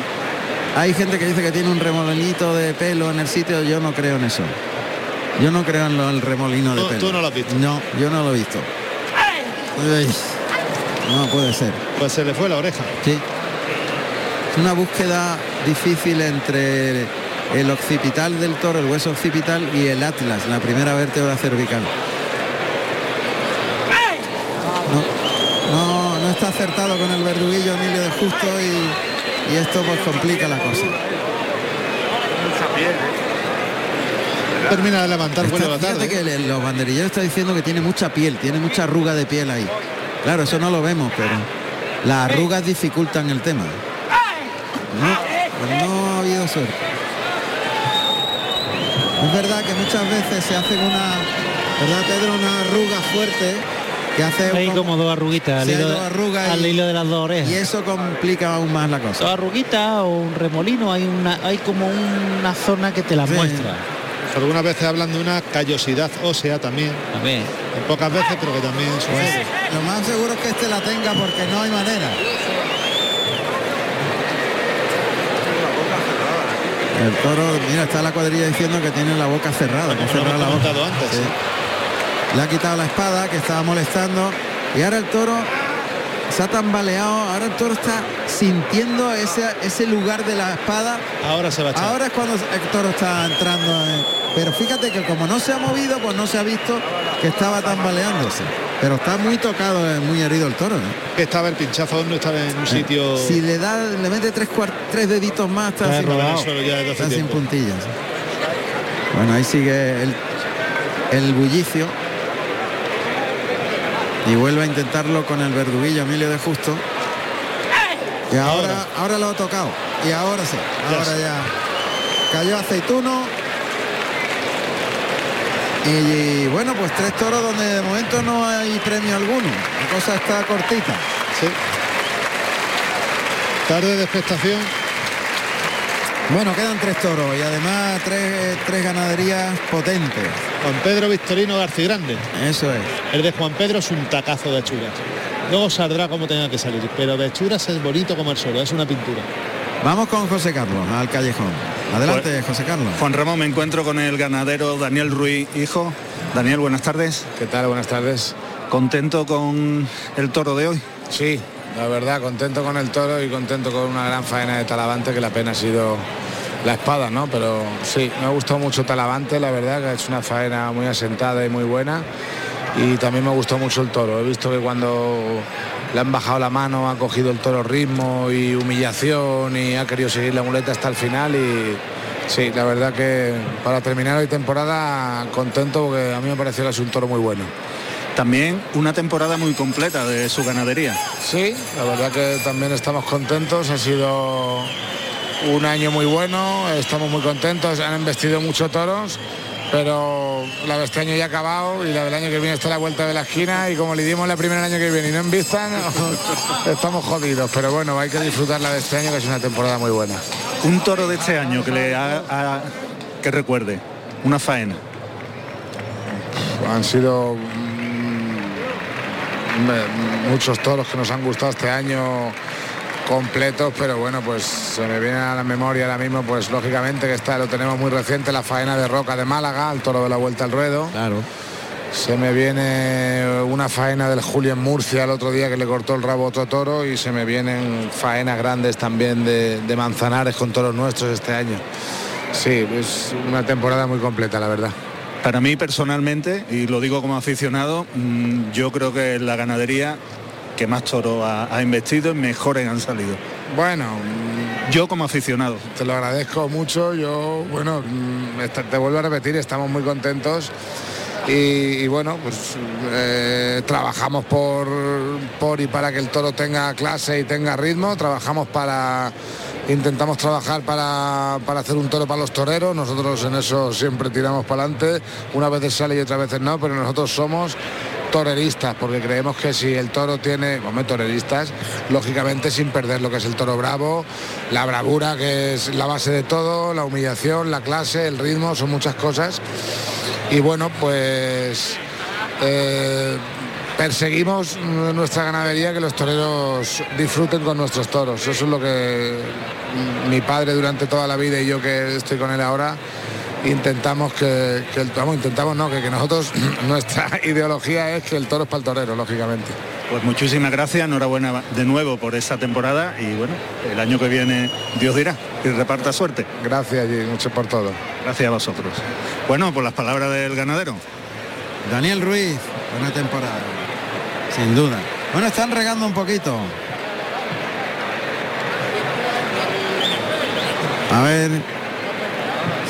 Hay gente que dice que tiene un remolonito de pelo en el sitio, yo no creo en eso. Yo no creo en lo- el remolino de pelo. tú no lo has visto. No, yo no lo he visto. Uy, no puede ser. Pues se le fue la oreja. Sí. Es una búsqueda difícil entre el occipital del toro, el hueso occipital y el atlas, la primera vértebra cervical. No, no, no está acertado con el verduguillo Emilio de Justo y, y esto pues complica la cosa. Termina de levantar, la Está- tarde. fíjate que el- los banderilleros está diciendo que tiene mucha piel, tiene mucha arruga de piel ahí. Claro, eso no lo vemos, pero las arrugas dificultan el tema. No, pues no ha habido suerte. Es verdad que muchas veces se hacen una, ¿verdad Pedro? Una arruga fuerte que hace Hay un- como dos arruguitas al, hilo, dos arrugas al y- hilo de las dos orejas. y eso complica aún más la Dos cosa. arruguitas o un remolino, hay una, hay como una zona que te la Sí. muestra. Algunas veces hablan de una callosidad ósea también. En pocas veces, pero que también sucede. Lo más seguro es que este la tenga porque no hay manera. El toro, mira, está la cuadrilla diciendo que tiene la boca cerrada, que cerrado la hemos boca. comentado antes. Sí. Le ha quitado la espada que estaba molestando y ahora el toro se ha tambaleado, ahora el toro está sintiendo ese, ese lugar de la espada. Ahora se va a echar. Ahora es cuando el toro está entrando. en- Pero fíjate que como no se ha movido, pues no se ha visto que estaba tambaleándose. Pero está muy tocado, eh, muy herido el toro. ¿eh? Que estaba el pinchazo, no estaba en un sitio. Si le da, le mete tres, deditos más, está, Está sin, rodado. ya está sin puntillas. Bueno, ahí sigue el, el bullicio. Y vuelve a intentarlo con el verduguillo Emilio de Justo. Y ahora, ahora lo ha tocado. Y ahora sí. Ahora ya. Cayó aceituno. Y, bueno, pues tres toros donde de momento no hay premio alguno. La cosa está cortita. Sí. Tarde de expectación. Bueno, quedan tres toros y además tres, tres ganaderías potentes. Juan Pedro Victorino Garcigrande. Eso es. El de Juan Pedro es un tacazo de hechuras. Luego saldrá como tenga que salir, pero de hechuras es bonito como el suelo, es una pintura. Vamos con José Carlos al callejón. Adelante, Pues- José Carlos. Juan Ramón, me encuentro con el ganadero Daniel Ruiz, hijo. Daniel, buenas tardes. ¿Qué tal? Buenas tardes. ¿Contento con el toro de hoy? Sí, la verdad, contento con el toro y contento con una gran faena de Talavante, que la pena ha sido la espada, ¿no? Pero sí, me ha gustado mucho Talavante, la verdad, que ha hecho una faena muy asentada y muy buena. Y también me gustó mucho el toro. He visto que cuando le han bajado la mano ha cogido el toro ritmo y humillación y ha querido seguir la muleta hasta el final y sí, la verdad que para terminar hoy temporada contento porque a mí me pareció que es un toro muy bueno. También una temporada muy completa de su ganadería. Sí, la verdad que también estamos contentos, ha sido un año muy bueno, estamos muy contentos, han investido muchos toros, pero la de este año ya ha acabado y la del año que viene está a la vuelta de la esquina y como le dimos la primera el año que viene y no en vista, no, estamos jodidos, pero bueno, hay que disfrutar la de este año que es una temporada muy buena. Un toro de este año que le ha, ha- que recuerde, una faena. Han sido mm, muchos toros que nos han gustado este año completos, pero bueno, pues se me viene a la memoria ahora mismo, pues lógicamente que está, lo tenemos muy reciente, la faena de Roca de Málaga, el toro de la Vuelta al Ruedo. Claro. Se me viene una faena del Julio en Murcia el otro día que le cortó el rabo a otro toro y se me vienen faenas grandes también de, de Manzanares con toros nuestros este año. Sí, es una temporada muy completa, la verdad. Para mí personalmente, y lo digo como aficionado, mm, yo creo que la ganadería que más toros ha, ha investido y mejores han salido. Bueno, Yo como aficionado. Te lo agradezco mucho. Yo, bueno, mm, te vuelvo a repetir, estamos muy contentos. Y, y bueno, pues eh, trabajamos por, por y para que el toro tenga clase y tenga ritmo. Trabajamos para, intentamos trabajar para, para hacer un toro para los toreros. Nosotros en eso siempre tiramos para adelante. Una veces sale y otras veces no, pero nosotros somos toreristas, porque creemos que si el toro tiene, bueno, toreristas, lógicamente sin perder lo que es el toro bravo, la bravura que es la base de todo, la humillación, la clase, el ritmo, son muchas cosas. Y bueno, pues eh, perseguimos nuestra ganadería que los toreros disfruten con nuestros toros. Eso es lo que mi padre durante toda la vida y yo que estoy con él ahora intentamos que, el vamos, intentamos no, que, que nosotros nuestra ideología es que el toro es para el torero, lógicamente. Pues muchísimas gracias, enhorabuena de nuevo por esta temporada y bueno, el año que viene Dios dirá y reparta suerte. Gracias y mucho por todo. Gracias a vosotros. Bueno, por las palabras del ganadero. Daniel Ruiz, buena temporada, sin duda. Bueno, están regando un poquito. A ver,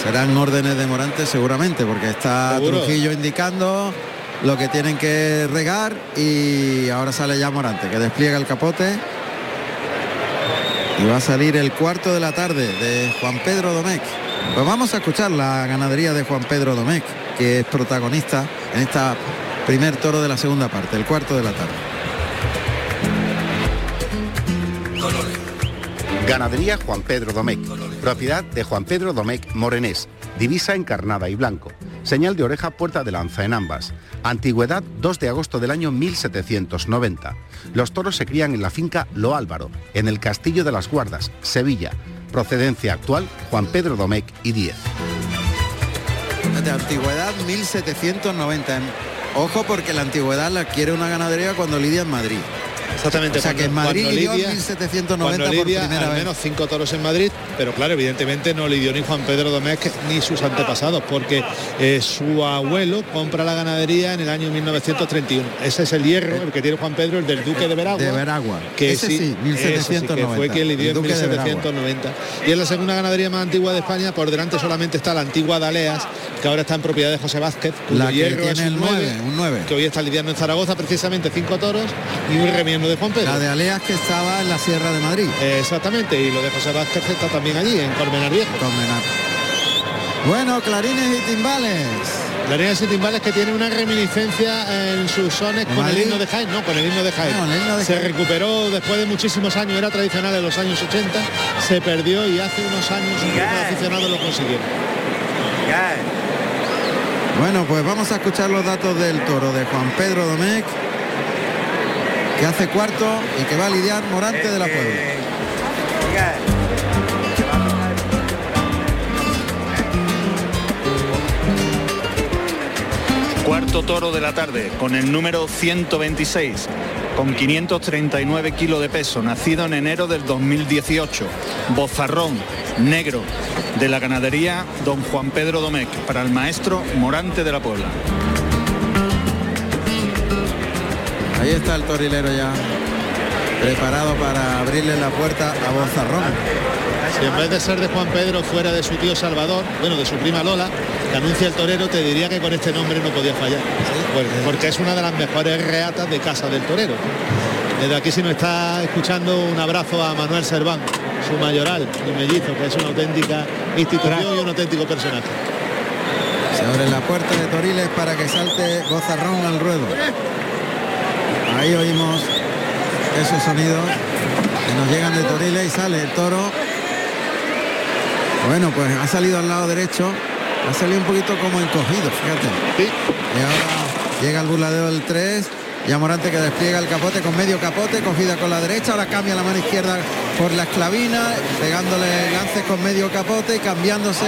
serán órdenes de Morante seguramente, porque está Trujillo indicando lo que tienen que regar y ahora sale ya Morante, que despliega el capote. Y va a salir el cuarto de la tarde de Juan Pedro Domecq. Pues vamos a escuchar la ganadería de Juan Pedro Domecq, que es protagonista en esta primer toro de la segunda parte, el cuarto de la tarde. Ganadería Juan Pedro Domecq, propiedad de Juan Pedro Domecq Morenés, divisa encarnada y blanco, señal de oreja puerta de lanza en ambas, antigüedad 2 de agosto del año 1790. Los toros se crían en la finca Lo Álvaro, en el Castillo de las Guardas, Sevilla, procedencia actual Juan Pedro Domecq y 10. De antigüedad 1790. Ojo porque la antigüedad la quiere una ganadería cuando lidia en Madrid. Exactamente. O sea que en Madrid lidió en 1790 por primera al vez. menos cinco toros en Madrid, pero claro, evidentemente no lidió ni Juan Pedro Domecq ni sus antepasados, porque eh, su abuelo compra la ganadería en el año 1931. Ese es el hierro, el que tiene Juan Pedro, el del Duque de Veragua. De Veragua. Que Ese sí, sí, ese sí, 1790. que fue quien lidió en Duque de Veragua. 1790. Y es la segunda ganadería más antigua de España, por delante solamente está la antigua Daleas, que ahora está en propiedad de José Vázquez, cuyo La que hierro es tiene un el 9, 9, un 9. que hoy está lidiando en Zaragoza, precisamente cinco toros y un remiendo de Juan Pedro. La de Aleas que estaba en la Sierra de Madrid. Eh, Exactamente, y lo de José Vázquez está también allí, en Colmenar Viejo. Colmenar. Bueno, clarines y timbales. La línea de timbales que tiene una reminiscencia en sus sones con el himno de Jaén, no, con el himno de Jaén. No, el himno de se Jaén. recuperó después de muchísimos años, era tradicional en los años 80, se perdió y hace unos años un grupo de aficionados lo consiguieron. Bueno, pues vamos a escuchar los datos del toro de Juan Pedro Domecq, que hace cuarto y que va a lidiar Morante de la Puebla. Cuarto toro de la tarde, con el número 126, con 539 kilos de peso, nacido en enero del 2018, bozarrón, negro, de la ganadería Don Juan Pedro Domecq, para el maestro Morante de la Puebla. Ahí está el torilero ya preparado para abrirle la puerta a Bozarrón. Si en vez de ser de Juan Pedro fuera de su tío Salvador, bueno, de su prima Lola, que anuncia el torero, te diría que con este nombre no podía fallar. Porque es una de las mejores reatas de casa del torero. Desde aquí si nos está escuchando un abrazo a Manuel Serván, su mayoral, mi mellizo, que es una auténtica institución y un auténtico personaje. Se abre la puerta de Toriles para que salte Bozarrón al ruedo. Ahí oímos esos sonidos que nos llegan de Toriles y sale el toro. Bueno, pues ha salido al lado derecho, ha salido un poquito como encogido, fíjate. Sí. Y ahora llega el burladero del 3, ya Morante que despliega el capote con medio capote, cogida con la derecha, ahora cambia la mano izquierda por la esclavina, pegándole lances con medio capote y cambiándose.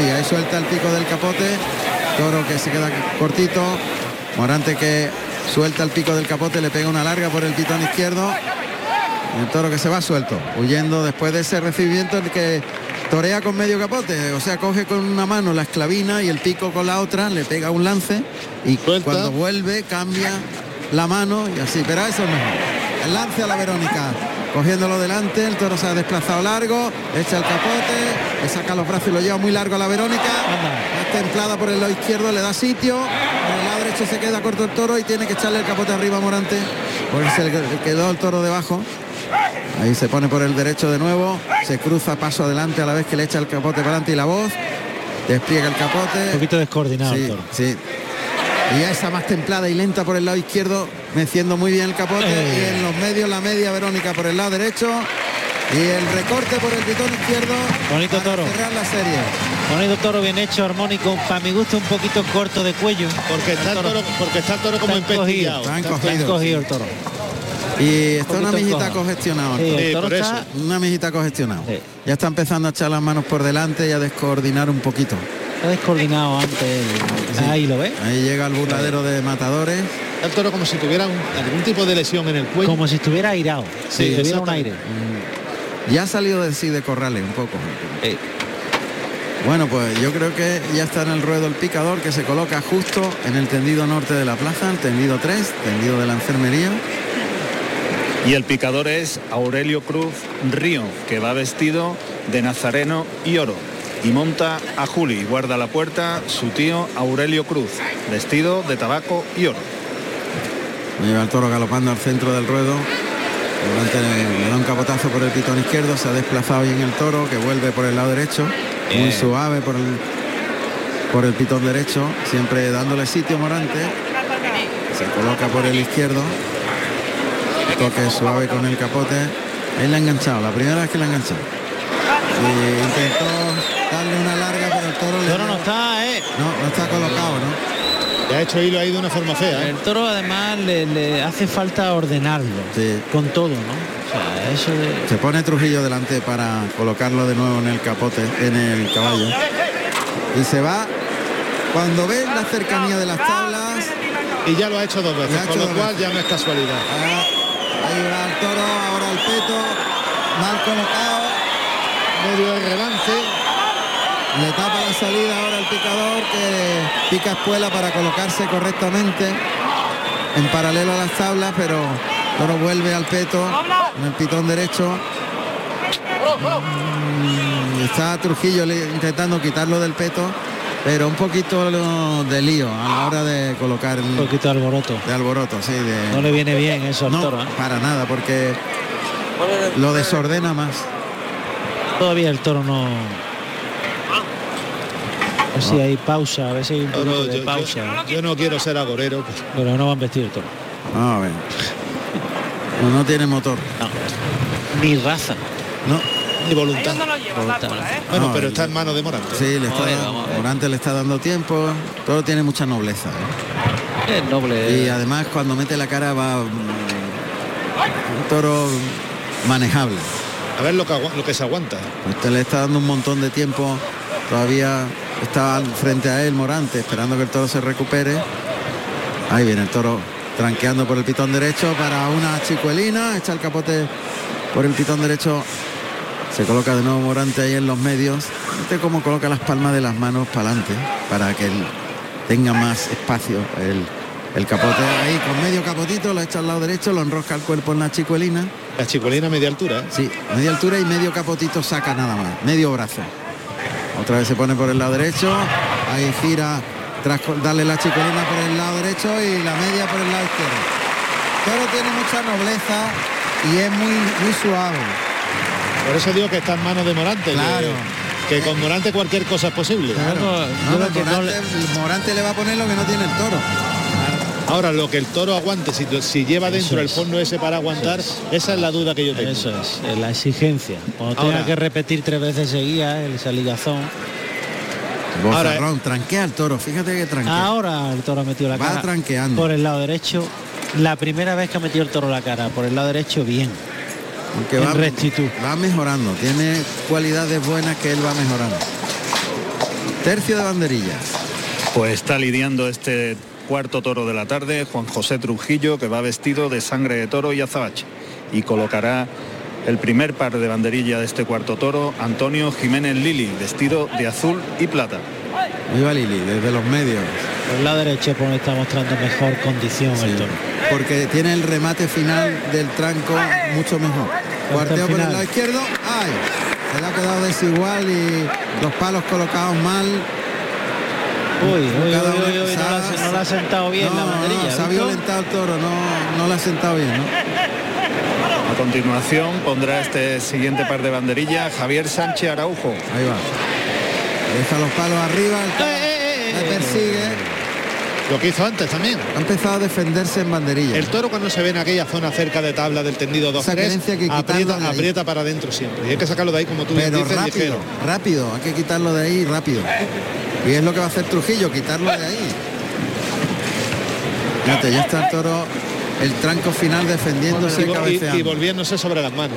Y ahí suelta el pico del capote, toro que se queda cortito, Morante que suelta el pico del capote, le pega una larga por el pitón izquierdo. El toro que se va suelto, huyendo después de ese recibimiento el que torea con medio capote, o sea, coge con una mano la esclavina y el pico con la otra, le pega un lance y Suelta. cuando vuelve cambia la mano y así, pero eso es mejor. El lance a la Verónica, cogiéndolo delante, el toro se ha desplazado largo, echa el capote, le saca los brazos y lo lleva muy largo a la Verónica, es templada por el lado izquierdo, le da sitio, el se queda corto el toro y tiene que echarle el capote arriba a Morante, porque se le quedó el toro debajo. Ahí se pone por el derecho de nuevo, se cruza paso adelante a la vez que le echa el capote para adelante y la voz, despliega el Un capote. poquito descoordinado el Sí, toro. sí. Y esa más templada y lenta por el lado izquierdo, meciendo muy bien el capote. Eh. Y en los medios la media Verónica por el lado derecho. Y el recorte por el pitón izquierdo. Bonito para toro. Cerrar la serie. Bonito toro bien hecho, armónico, para mi gusto un poquito corto de cuello. Porque está el toro, porque está el toro como Está encogido. empestillado. Está Está encogido. el toro. Y está una mijita congestionada. Sí, Sí, toro por eso. está, Una mijita congestionada. Sí. Ya está empezando a echar las manos por delante y a descoordinar un poquito. está descoordinado antes. el- Ahí lo ves. Ahí llega el burladero de matadores. Está el toro como si tuviera un- algún tipo de lesión en el cuello. Como si estuviera airado. Sí, si tuviera un aire. Ya ha salido de sí de corrales un poco. Eh, Bueno, pues yo creo que ya está en el ruedo el picador que se coloca justo en el tendido norte de la plaza, el tendido 3, tendido de la enfermería. Y el picador es Aurelio Cruz Río, que va vestido de nazareno y oro. Y monta a Juli, guarda la puerta su tío Aurelio Cruz, vestido de tabaco y oro. Lleva el toro galopando al centro del ruedo. Delante le, da un capotazo por el pitón izquierdo, se ha desplazado bien el toro, que vuelve por el lado derecho, muy suave por el, por el pitón derecho, siempre dándole sitio a Morante. Se coloca por el izquierdo. Toque suave con el capote. Él le ha enganchado, la primera vez que le ha enganchado. Y intentó darle una larga, pero el toro el le toro no está, eh. no, no está colocado, ¿no? Le ha hecho hilo ahí de una forma fea. ¿eh? El toro además le, le hace falta ordenarlo. Sí. Con todo, ¿no? O sea, eso de. Se pone Trujillo delante para colocarlo de nuevo en el capote, en el caballo. Y se va. Cuando ve la cercanía de las tablas, Y ya lo ha hecho dos veces, hecho con lo cual veces. ya no es casualidad. ahora- ahí va el toro, ahora el peto, mal colocado, Medio de relance. Le tapa la salida ahora el picador que pica espuela para colocarse correctamente en paralelo a las tablas, pero toro vuelve al peto en el pitón derecho. Mm, Está Trujillo intentando quitarlo del peto, pero un poquito de lío a la hora de colocar Un poquito de alboroto. de alboroto, sí, de No le viene bien eso al no, toro. ¿eh? para nada, porque lo desordena más. Todavía el toro no. Ver si hay pausa, a ver si hay un No, no, de yo- pausa. yo no quiero ser agorero. Pero no van vestido el toro. Vamos a ver. No, no tiene motor. No. Ni raza. No. Ni voluntad. Voluntad. Bueno, No, pero está en manos de Morante. Sí, le está, ver. Morante le está dando tiempo. Todo tiene mucha nobleza. ¿eh? Es noble. Y además cuando mete la cara va mm, un toro manejable. A ver lo que, agua- lo que se aguanta. Usted le está dando un montón de tiempo. Todavía está frente a él Morante, esperando que el toro se recupere. Ahí viene el toro tranqueando por el pitón derecho para una chicuelina. Echa el capote por el pitón derecho. Se coloca de nuevo Morante ahí en los medios. Este como coloca las palmas de las manos para adelante para que él tenga más espacio el, el capote ahí con medio capotito, lo echa al lado derecho, lo enrosca el cuerpo en la chicuelina. La chicuelina media altura. ¿eh? Sí, media altura y medio capotito saca nada más, medio brazo. Otra vez se pone por el lado derecho, ahí gira tras darle la chicolina por el lado derecho y la media por el lado izquierdo. Toro tiene mucha nobleza y es muy, muy suave. Por eso digo que está en manos de Morante. que- Claro. Que, con Morante cualquier cosa es posible. Claro. No, No, no Morante le va a poner lo que no tiene el toro. Ahora, lo que el toro aguante, si, si lleva dentro el fondo ese para aguantar, esa es la duda que yo tengo. Eso es, eh, la exigencia. Cuando tenga Ahora- que repetir tres veces seguidas esa ligazón. Ahora, Bozarrón, tranquea el toro, fíjate que tranquea. Ahora el toro ha metido la Va cara tranqueando. por el lado derecho. La primera vez que ha metido el toro la cara por el lado derecho, bien. Aunque en va, rectitud. va mejorando, tiene cualidades buenas que él va mejorando. Tercio de banderillas. Pues está lidiando este cuarto toro de la tarde Juan José Trujillo, que va vestido de sangre de toro y azabache. Y colocará el primer par de banderilla de este cuarto toro, Antonio Jiménez Lili, vestido de azul y plata. Viva Lili, desde los medios. Por el lado derecho pues, está mostrando mejor condición el toro. Porque tiene el remate final del tranco mucho mejor. Cuarteo por el lado izquierdo. ¡Ay! Se le ha quedado desigual y los palos colocados mal. Uy, uy, uy, Cada uno- uy, uy, no, la, ha- se- no la ha sentado bien no, la no, banderilla. se ha violentado el toro, no, no la ha sentado bien. ¿no? A continuación pondrá este siguiente par de banderilla Javier Sánchez Araujo. Ahí va. Deja los palos arriba, el toro Eh, eh, eh, le persigue. Lo que hizo antes también. Ha empezado a defenderse en banderilla. El toro cuando se ve en aquella zona cerca de tabla del tendido 2 Esa 3 querencia hay que quitarlo aprieta, de ahí. aprieta para adentro siempre. Y hay que sacarlo de ahí como tú bien Pero dices, rápido, ligero. rápido, hay que quitarlo de ahí rápido. Y es lo que va a hacer Trujillo, quitarlo de ahí. Fíjate, ya está el toro, el tranco final defendiéndose, Y, y- volviéndose sobre las manos.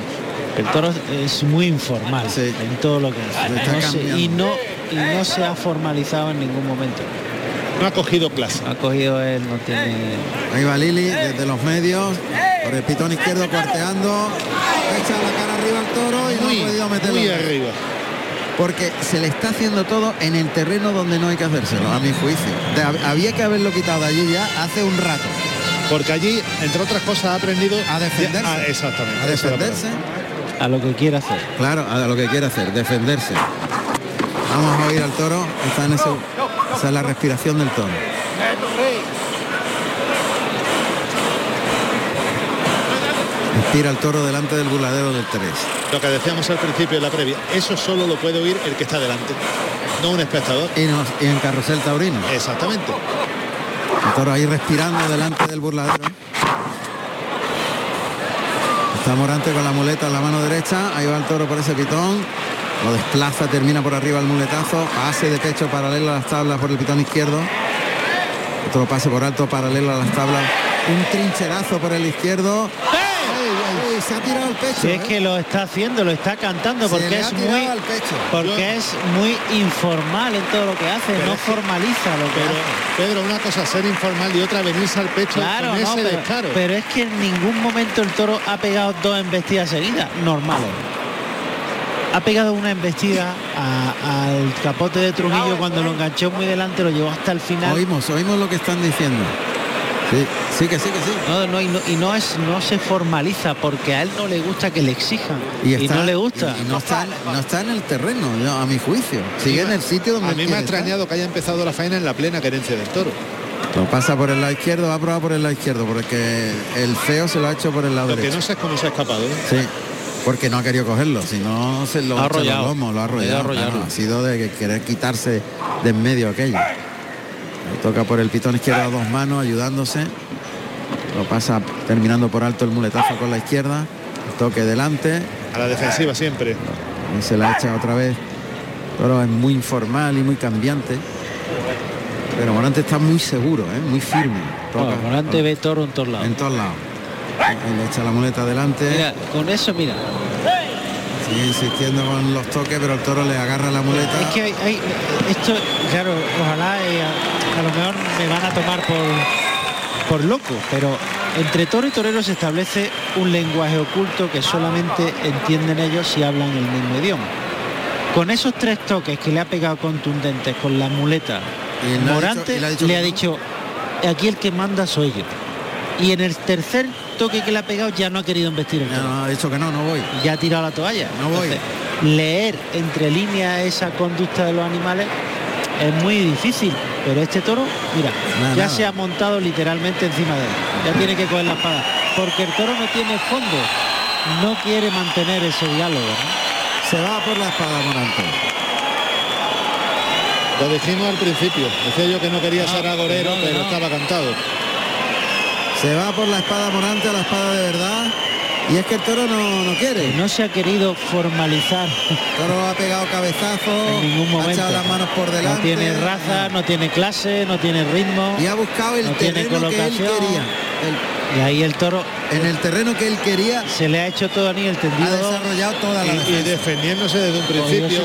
El toro es muy informal Sí. en todo lo que hace. Está No se- cambiando. y, no, y no se ha formalizado en ningún momento. No ha cogido clase. Ha cogido él, no tiene... Ahí va Lili desde los medios, por el pitón izquierdo cuarteando, echa la cara arriba al toro y no ha podido meterlo. muy arriba. Porque se le está haciendo todo en el terreno donde no hay que hacérselo, a mi juicio. De- había que haberlo quitado de allí ya hace un rato. Porque allí, entre otras cosas, ha aprendido A defenderse. Ah, exactamente. A defenderse. A lo que quiere hacer. Claro, a lo que quiere hacer, defenderse. Vamos a oír al toro, está en ese, esa es la respiración del toro. Inspira el toro delante del burladero del 3. Lo que decíamos al principio de la previa, eso solo lo puede oír el que está delante, no un espectador. Y, nos- y en carrusel taurino. Exactamente. El toro ahí respirando delante del burladero. Está Morante con la muleta en la mano derecha. Ahí va el toro por ese pitón. Lo desplaza, termina por arriba el muletazo. Pase de pecho paralelo a las tablas por el pitón izquierdo. Otro pase por alto paralelo a las tablas. Un trincherazo por el izquierdo. Se ha tirado al pecho. Si es ¿eh? que lo está haciendo, lo está cantando porque es muy al pecho. porque es muy informal en todo lo que hace, Pero no formaliza lo que Pero, hace. Pedro, una cosa ser informal y otra venirse al pecho Claro, con no, ese pero, descaro. pero es que en ningún momento el toro ha pegado dos embestidas seguidas, normales. Ha pegado una embestida al capote de Trujillo cuando lo enganchó muy delante, lo llevó hasta el final. Oímos, oímos lo que están diciendo. Sí, sí que sí, que sí. No, no, y no, y no es, no se formaliza porque a él no le gusta que le exijan. Y, está- no le gusta. y- y no, está, no está en el terreno, a mi juicio. Sigue en el sitio donde A mí me ha estar. extrañado que haya empezado la faena en la plena querencia del toro. Lo pasa por el lado izquierdo, va a probar por el lado izquierdo, porque el feo se lo ha hecho por el lado Lo que derecho. no sé es cómo se ha escapado. ¿eh? Sí, porque no ha querido cogerlo, si no se lo Ha ha hecho los arrollado. lomos, lo ha arrollado. claro, ha sido de que querer quitarse de en medio aquello. Le toca por el pitón izquierdo a dos manos, ayudándose. Lo pasa terminando por alto el muletazo con la izquierda. Toque delante. A la defensiva siempre. Y se la echa otra vez. Toro es muy informal y muy cambiante. Pero Morante está muy seguro, ¿eh? muy firme. Toca- Bueno, Morante ve toro en todos lados. en todos lados. Le echa la muleta adelante. Mira, con eso, mira, Sigue insistiendo con los toques, pero el toro le agarra la muleta. es que hay, hay- esto, claro, ojalá eh, a, lo mejor me van a tomar por, por loco, pero entre toro y torero se establece un lenguaje oculto que solamente entienden ellos si hablan el mismo idioma. Con esos tres toques que le ha pegado contundentes con la muleta, ha Morante dicho- ha dicho le ha dicho, aquí el que manda soy yo. Y en el tercer toque que le ha pegado ya no ha querido investir el toro. no, ha dicho que no, no voy. ya ha tirado la toalla. No voy. leer entre líneas esa conducta de los animales es muy difícil. Pero este toro, mira, Nada, ya nada. se ha montado literalmente encima de él. Ya tiene que coger la espada. Porque el toro no tiene fondo. No quiere mantener ese diálogo. ¿no? Se va por la espada Morante. Lo dijimos al principio. Decía yo que no quería ser agorero, no, pero estaba cantado. Se va por la espada Morante a la espada de verdad. Y es que el toro no, no quiere. No se ha querido formalizar El toro ha pegado cabezazo, en ningún ha momento. echado las manos por delante. No tiene raza, no tiene clase, no tiene ritmo. Y ha buscado el no tiene terreno que él colocación. quería. El- Y ahí el toro en el terreno que él quería se le ha hecho todo a el ha tendido. desarrollado toda la Y, defendiéndose desde un principio.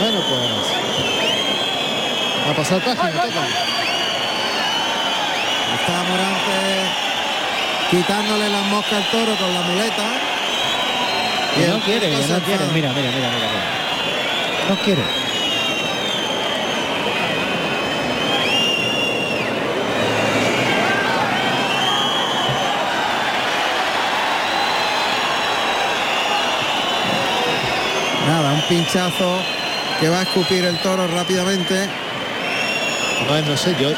Bueno, pues. A pasar página, toca. Está Morante quitándole las moscas al toro con la muleta. El no quiere, no quiere. Mira, mira, mira, mira. mira. No quiere. Nada, un pinchazo que va a escupir el toro rápidamente. Bueno, no sé, yo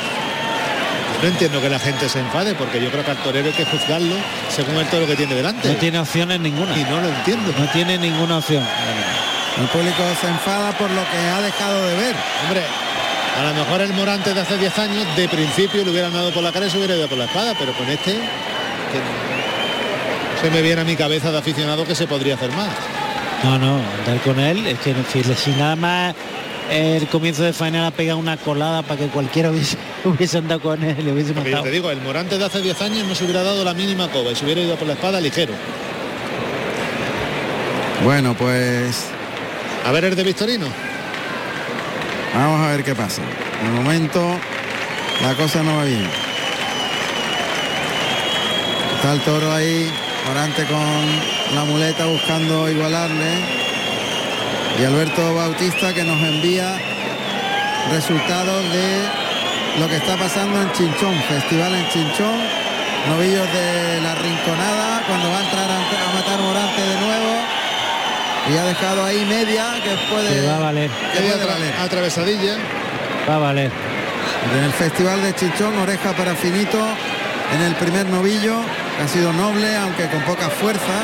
no entiendo que la gente se enfade, porque yo creo que al torero hay que juzgarlo según el toro que tiene delante. No tiene opciones ninguna. Y no lo entiendo. No tiene ninguna opción. El público se enfada por lo que ha dejado de ver. Hombre, A lo mejor el Morante de hace 10 años, de principio le hubieran dado por la cara y se hubiera ido por la espada, pero con este que se me viene a mi cabeza de aficionado que se podría hacer más. No, no, andar con él es que si nada más el comienzo de faena ha pegado una colada para que cualquiera hubiese, hubiese andado con él, le hubiese Porque yo matado. te digo, el Morante de hace 10 años no se hubiera dado la mínima coba y se hubiera ido por la espada ligero. Bueno, pues A ver el de Victorino. vamos a ver qué pasa. De momento la cosa no va bien. Está el toro ahí, Morante con la muleta buscando igualarle. Y Alberto Bautista que nos envía resultados de lo que está pasando en Chinchón, festival en Chinchón, novillos de la Rinconada, cuando va a entrar a, a matar Morante de nuevo. Y ha dejado ahí media que puede, Que va a valer. que Media puede atra- valer. atravesadilla. Va a valer. En el Festival de Chichón, oreja para finito en el primer novillo, que ha sido noble, aunque con poca fuerza.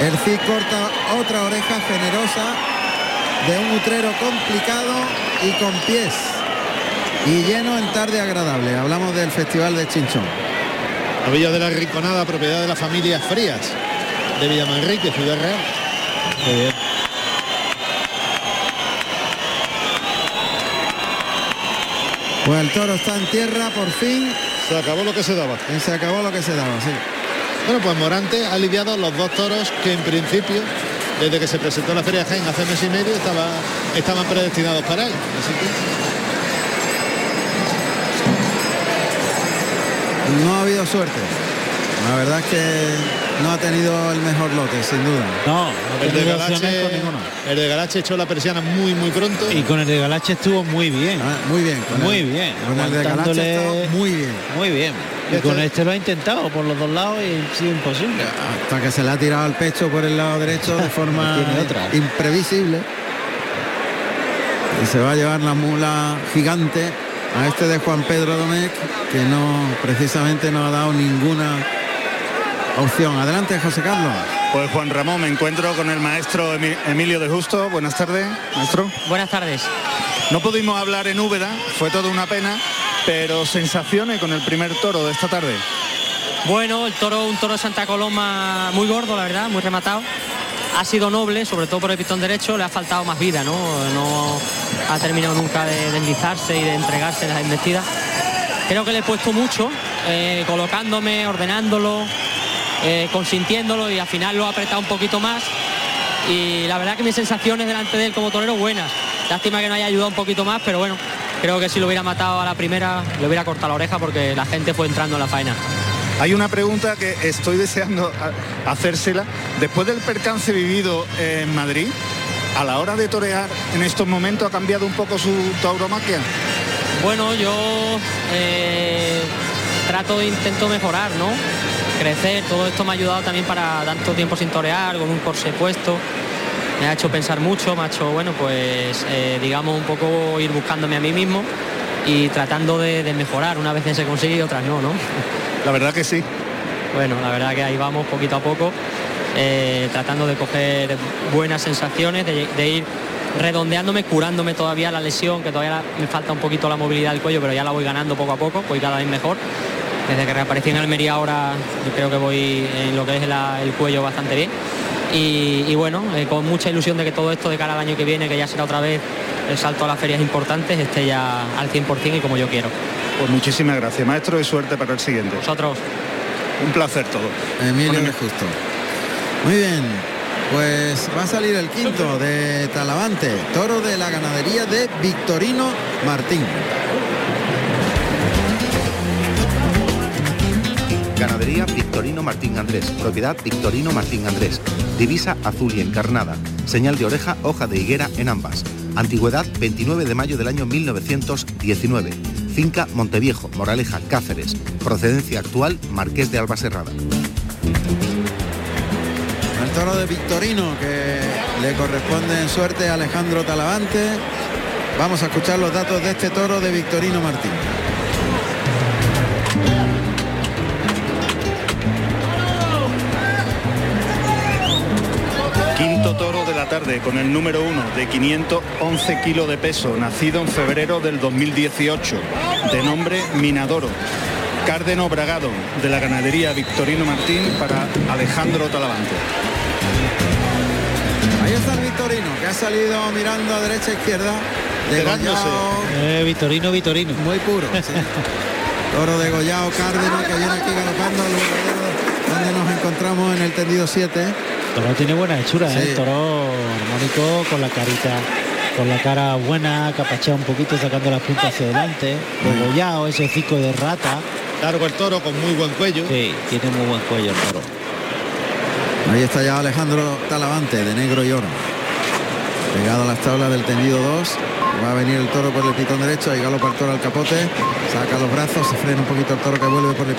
El Cid corta otra oreja generosa de un utrero complicado y con pies. Y lleno en tarde agradable. Hablamos del Festival de Chinchón. Novillos de la Rinconada, propiedad de la familia Frías, de Villamanrique, Ciudad Real. Muy bien. Pues el toro está en tierra por fin Se acabó lo que se daba. se acabó lo que se daba, sí. Bueno, pues Morante ha lidiado los dos toros que en principio, desde que se presentó en la Feria de Jaén hace mes y medio, estaba, estaban predestinados para él. Así que No ha habido suerte. La verdad es que no ha tenido el mejor lote, sin duda. No, no el de, Galache, con ninguno. el de Galache echó la persiana muy, muy pronto. Y con el de Galache estuvo muy bien. Ah, muy bien. con Muy el- bien, Con el de Galache muy bien. Muy bien. Y Este- con este lo ha intentado por los dos lados y ha sido imposible. Hasta que se le ha tirado al pecho por el lado derecho de forma otra. imprevisible. Y se va a llevar la mula gigante a este de Juan Pedro Domecq, que no precisamente no ha dado ninguna opción. Adelante, José Carlos. Pues Juan Ramón, me encuentro con el maestro Emi- Emilio de Justo. Buenas tardes, maestro. Buenas tardes. No pudimos hablar en Úbeda, fue toda una pena, pero sensaciones con el primer toro de esta tarde. Bueno, el toro, un toro de Santa Coloma muy gordo, la verdad, muy rematado. Ha sido noble, sobre todo por el pistón derecho, le ha faltado más vida, ¿no? No ha terminado nunca de deslizarse y de entregarse en las embestidas. Creo que le he puesto mucho, eh, colocándome, ordenándolo, eh, consintiéndolo y al final lo ha apretado un poquito más. Y la verdad que mis sensaciones delante de él como torero buenas. Lástima que no haya ayudado un poquito más, pero bueno, creo que si lo hubiera matado a la primera, le hubiera cortado la oreja porque la gente fue entrando en la faena. Hay una pregunta que estoy deseando hacérsela. Después del percance vivido en Madrid, a la hora de torear en estos momentos ha cambiado un poco su tauromaquia. Bueno, yo eh, trato de intento mejorar, ¿no? Crecer, todo esto me ha ayudado también para tanto tiempo sin torear, con un corsé puesto. Me ha hecho pensar mucho, me ha hecho, bueno, pues eh, digamos un poco ir buscándome a mí mismo y tratando de, de mejorar. Una vez se consigue y otras no, ¿no? La verdad que sí. Bueno, la verdad que ahí vamos poquito a poco, eh, tratando de coger buenas sensaciones, de, de ir redondeándome, curándome todavía la lesión, que todavía me falta un poquito la movilidad del cuello, pero ya la voy ganando poco a poco, voy cada vez mejor. Desde que reaparecí en Almería ahora yo creo que voy en lo que es la- el cuello bastante bien. Y, y bueno, eh, con mucha ilusión de que todo esto de cara al año que viene, que ya será otra vez el salto a las ferias importantes, esté ya al 100% y como yo quiero. Pues muchísimas gracias, maestro, y suerte para el siguiente. Vosotros. Un placer todo. Emilio Justo. Muy bien. Pues va a salir el quinto de Talavante, toro de la ganadería de Victorino Martín. Victorino Martín Andrés, propiedad Victorino Martín Andrés, divisa azul y encarnada, señal de oreja, hoja de higuera en ambas. Antigüedad 29 de mayo del año 1919. Finca Monteviejo, Moraleja, Cáceres. Procedencia actual Marqués de Albaserrada. El toro de Victorino que le corresponde en suerte a Alejandro Talavante. Vamos a escuchar los datos de este toro de Victorino Martín. Quinto toro de la tarde con el número uno de 511 kilos de peso, nacido en febrero del 2018, de nombre Minadoro. Cárdeno Bragado, de la ganadería Victorino Martín para Alejandro Talavante. Ahí está el Victorino, que ha salido mirando a derecha e izquierda. Degollado, Eh, Vitorino, Vitorino. muy puro. sí. Toro degollado, Cárdeno, que viene aquí galopando donde nos encontramos en el tendido 7. Toro tiene buena hechura, ¿eh? Sí. Toro armónico con la carita, con la cara buena, capacheado un poquito, sacando las puntas hacia adelante, degollado, ese hocico de rata. Largo el toro con muy buen cuello. Sí, tiene muy buen cuello el toro. Ahí está ya Alejandro Talavante, de negro y oro. Pegado a las tablas del tendido 2. Va a venir el toro por el pitón derecho, ahí galopa el toro al capote, saca los brazos, se frena un poquito el toro que vuelve por el pitón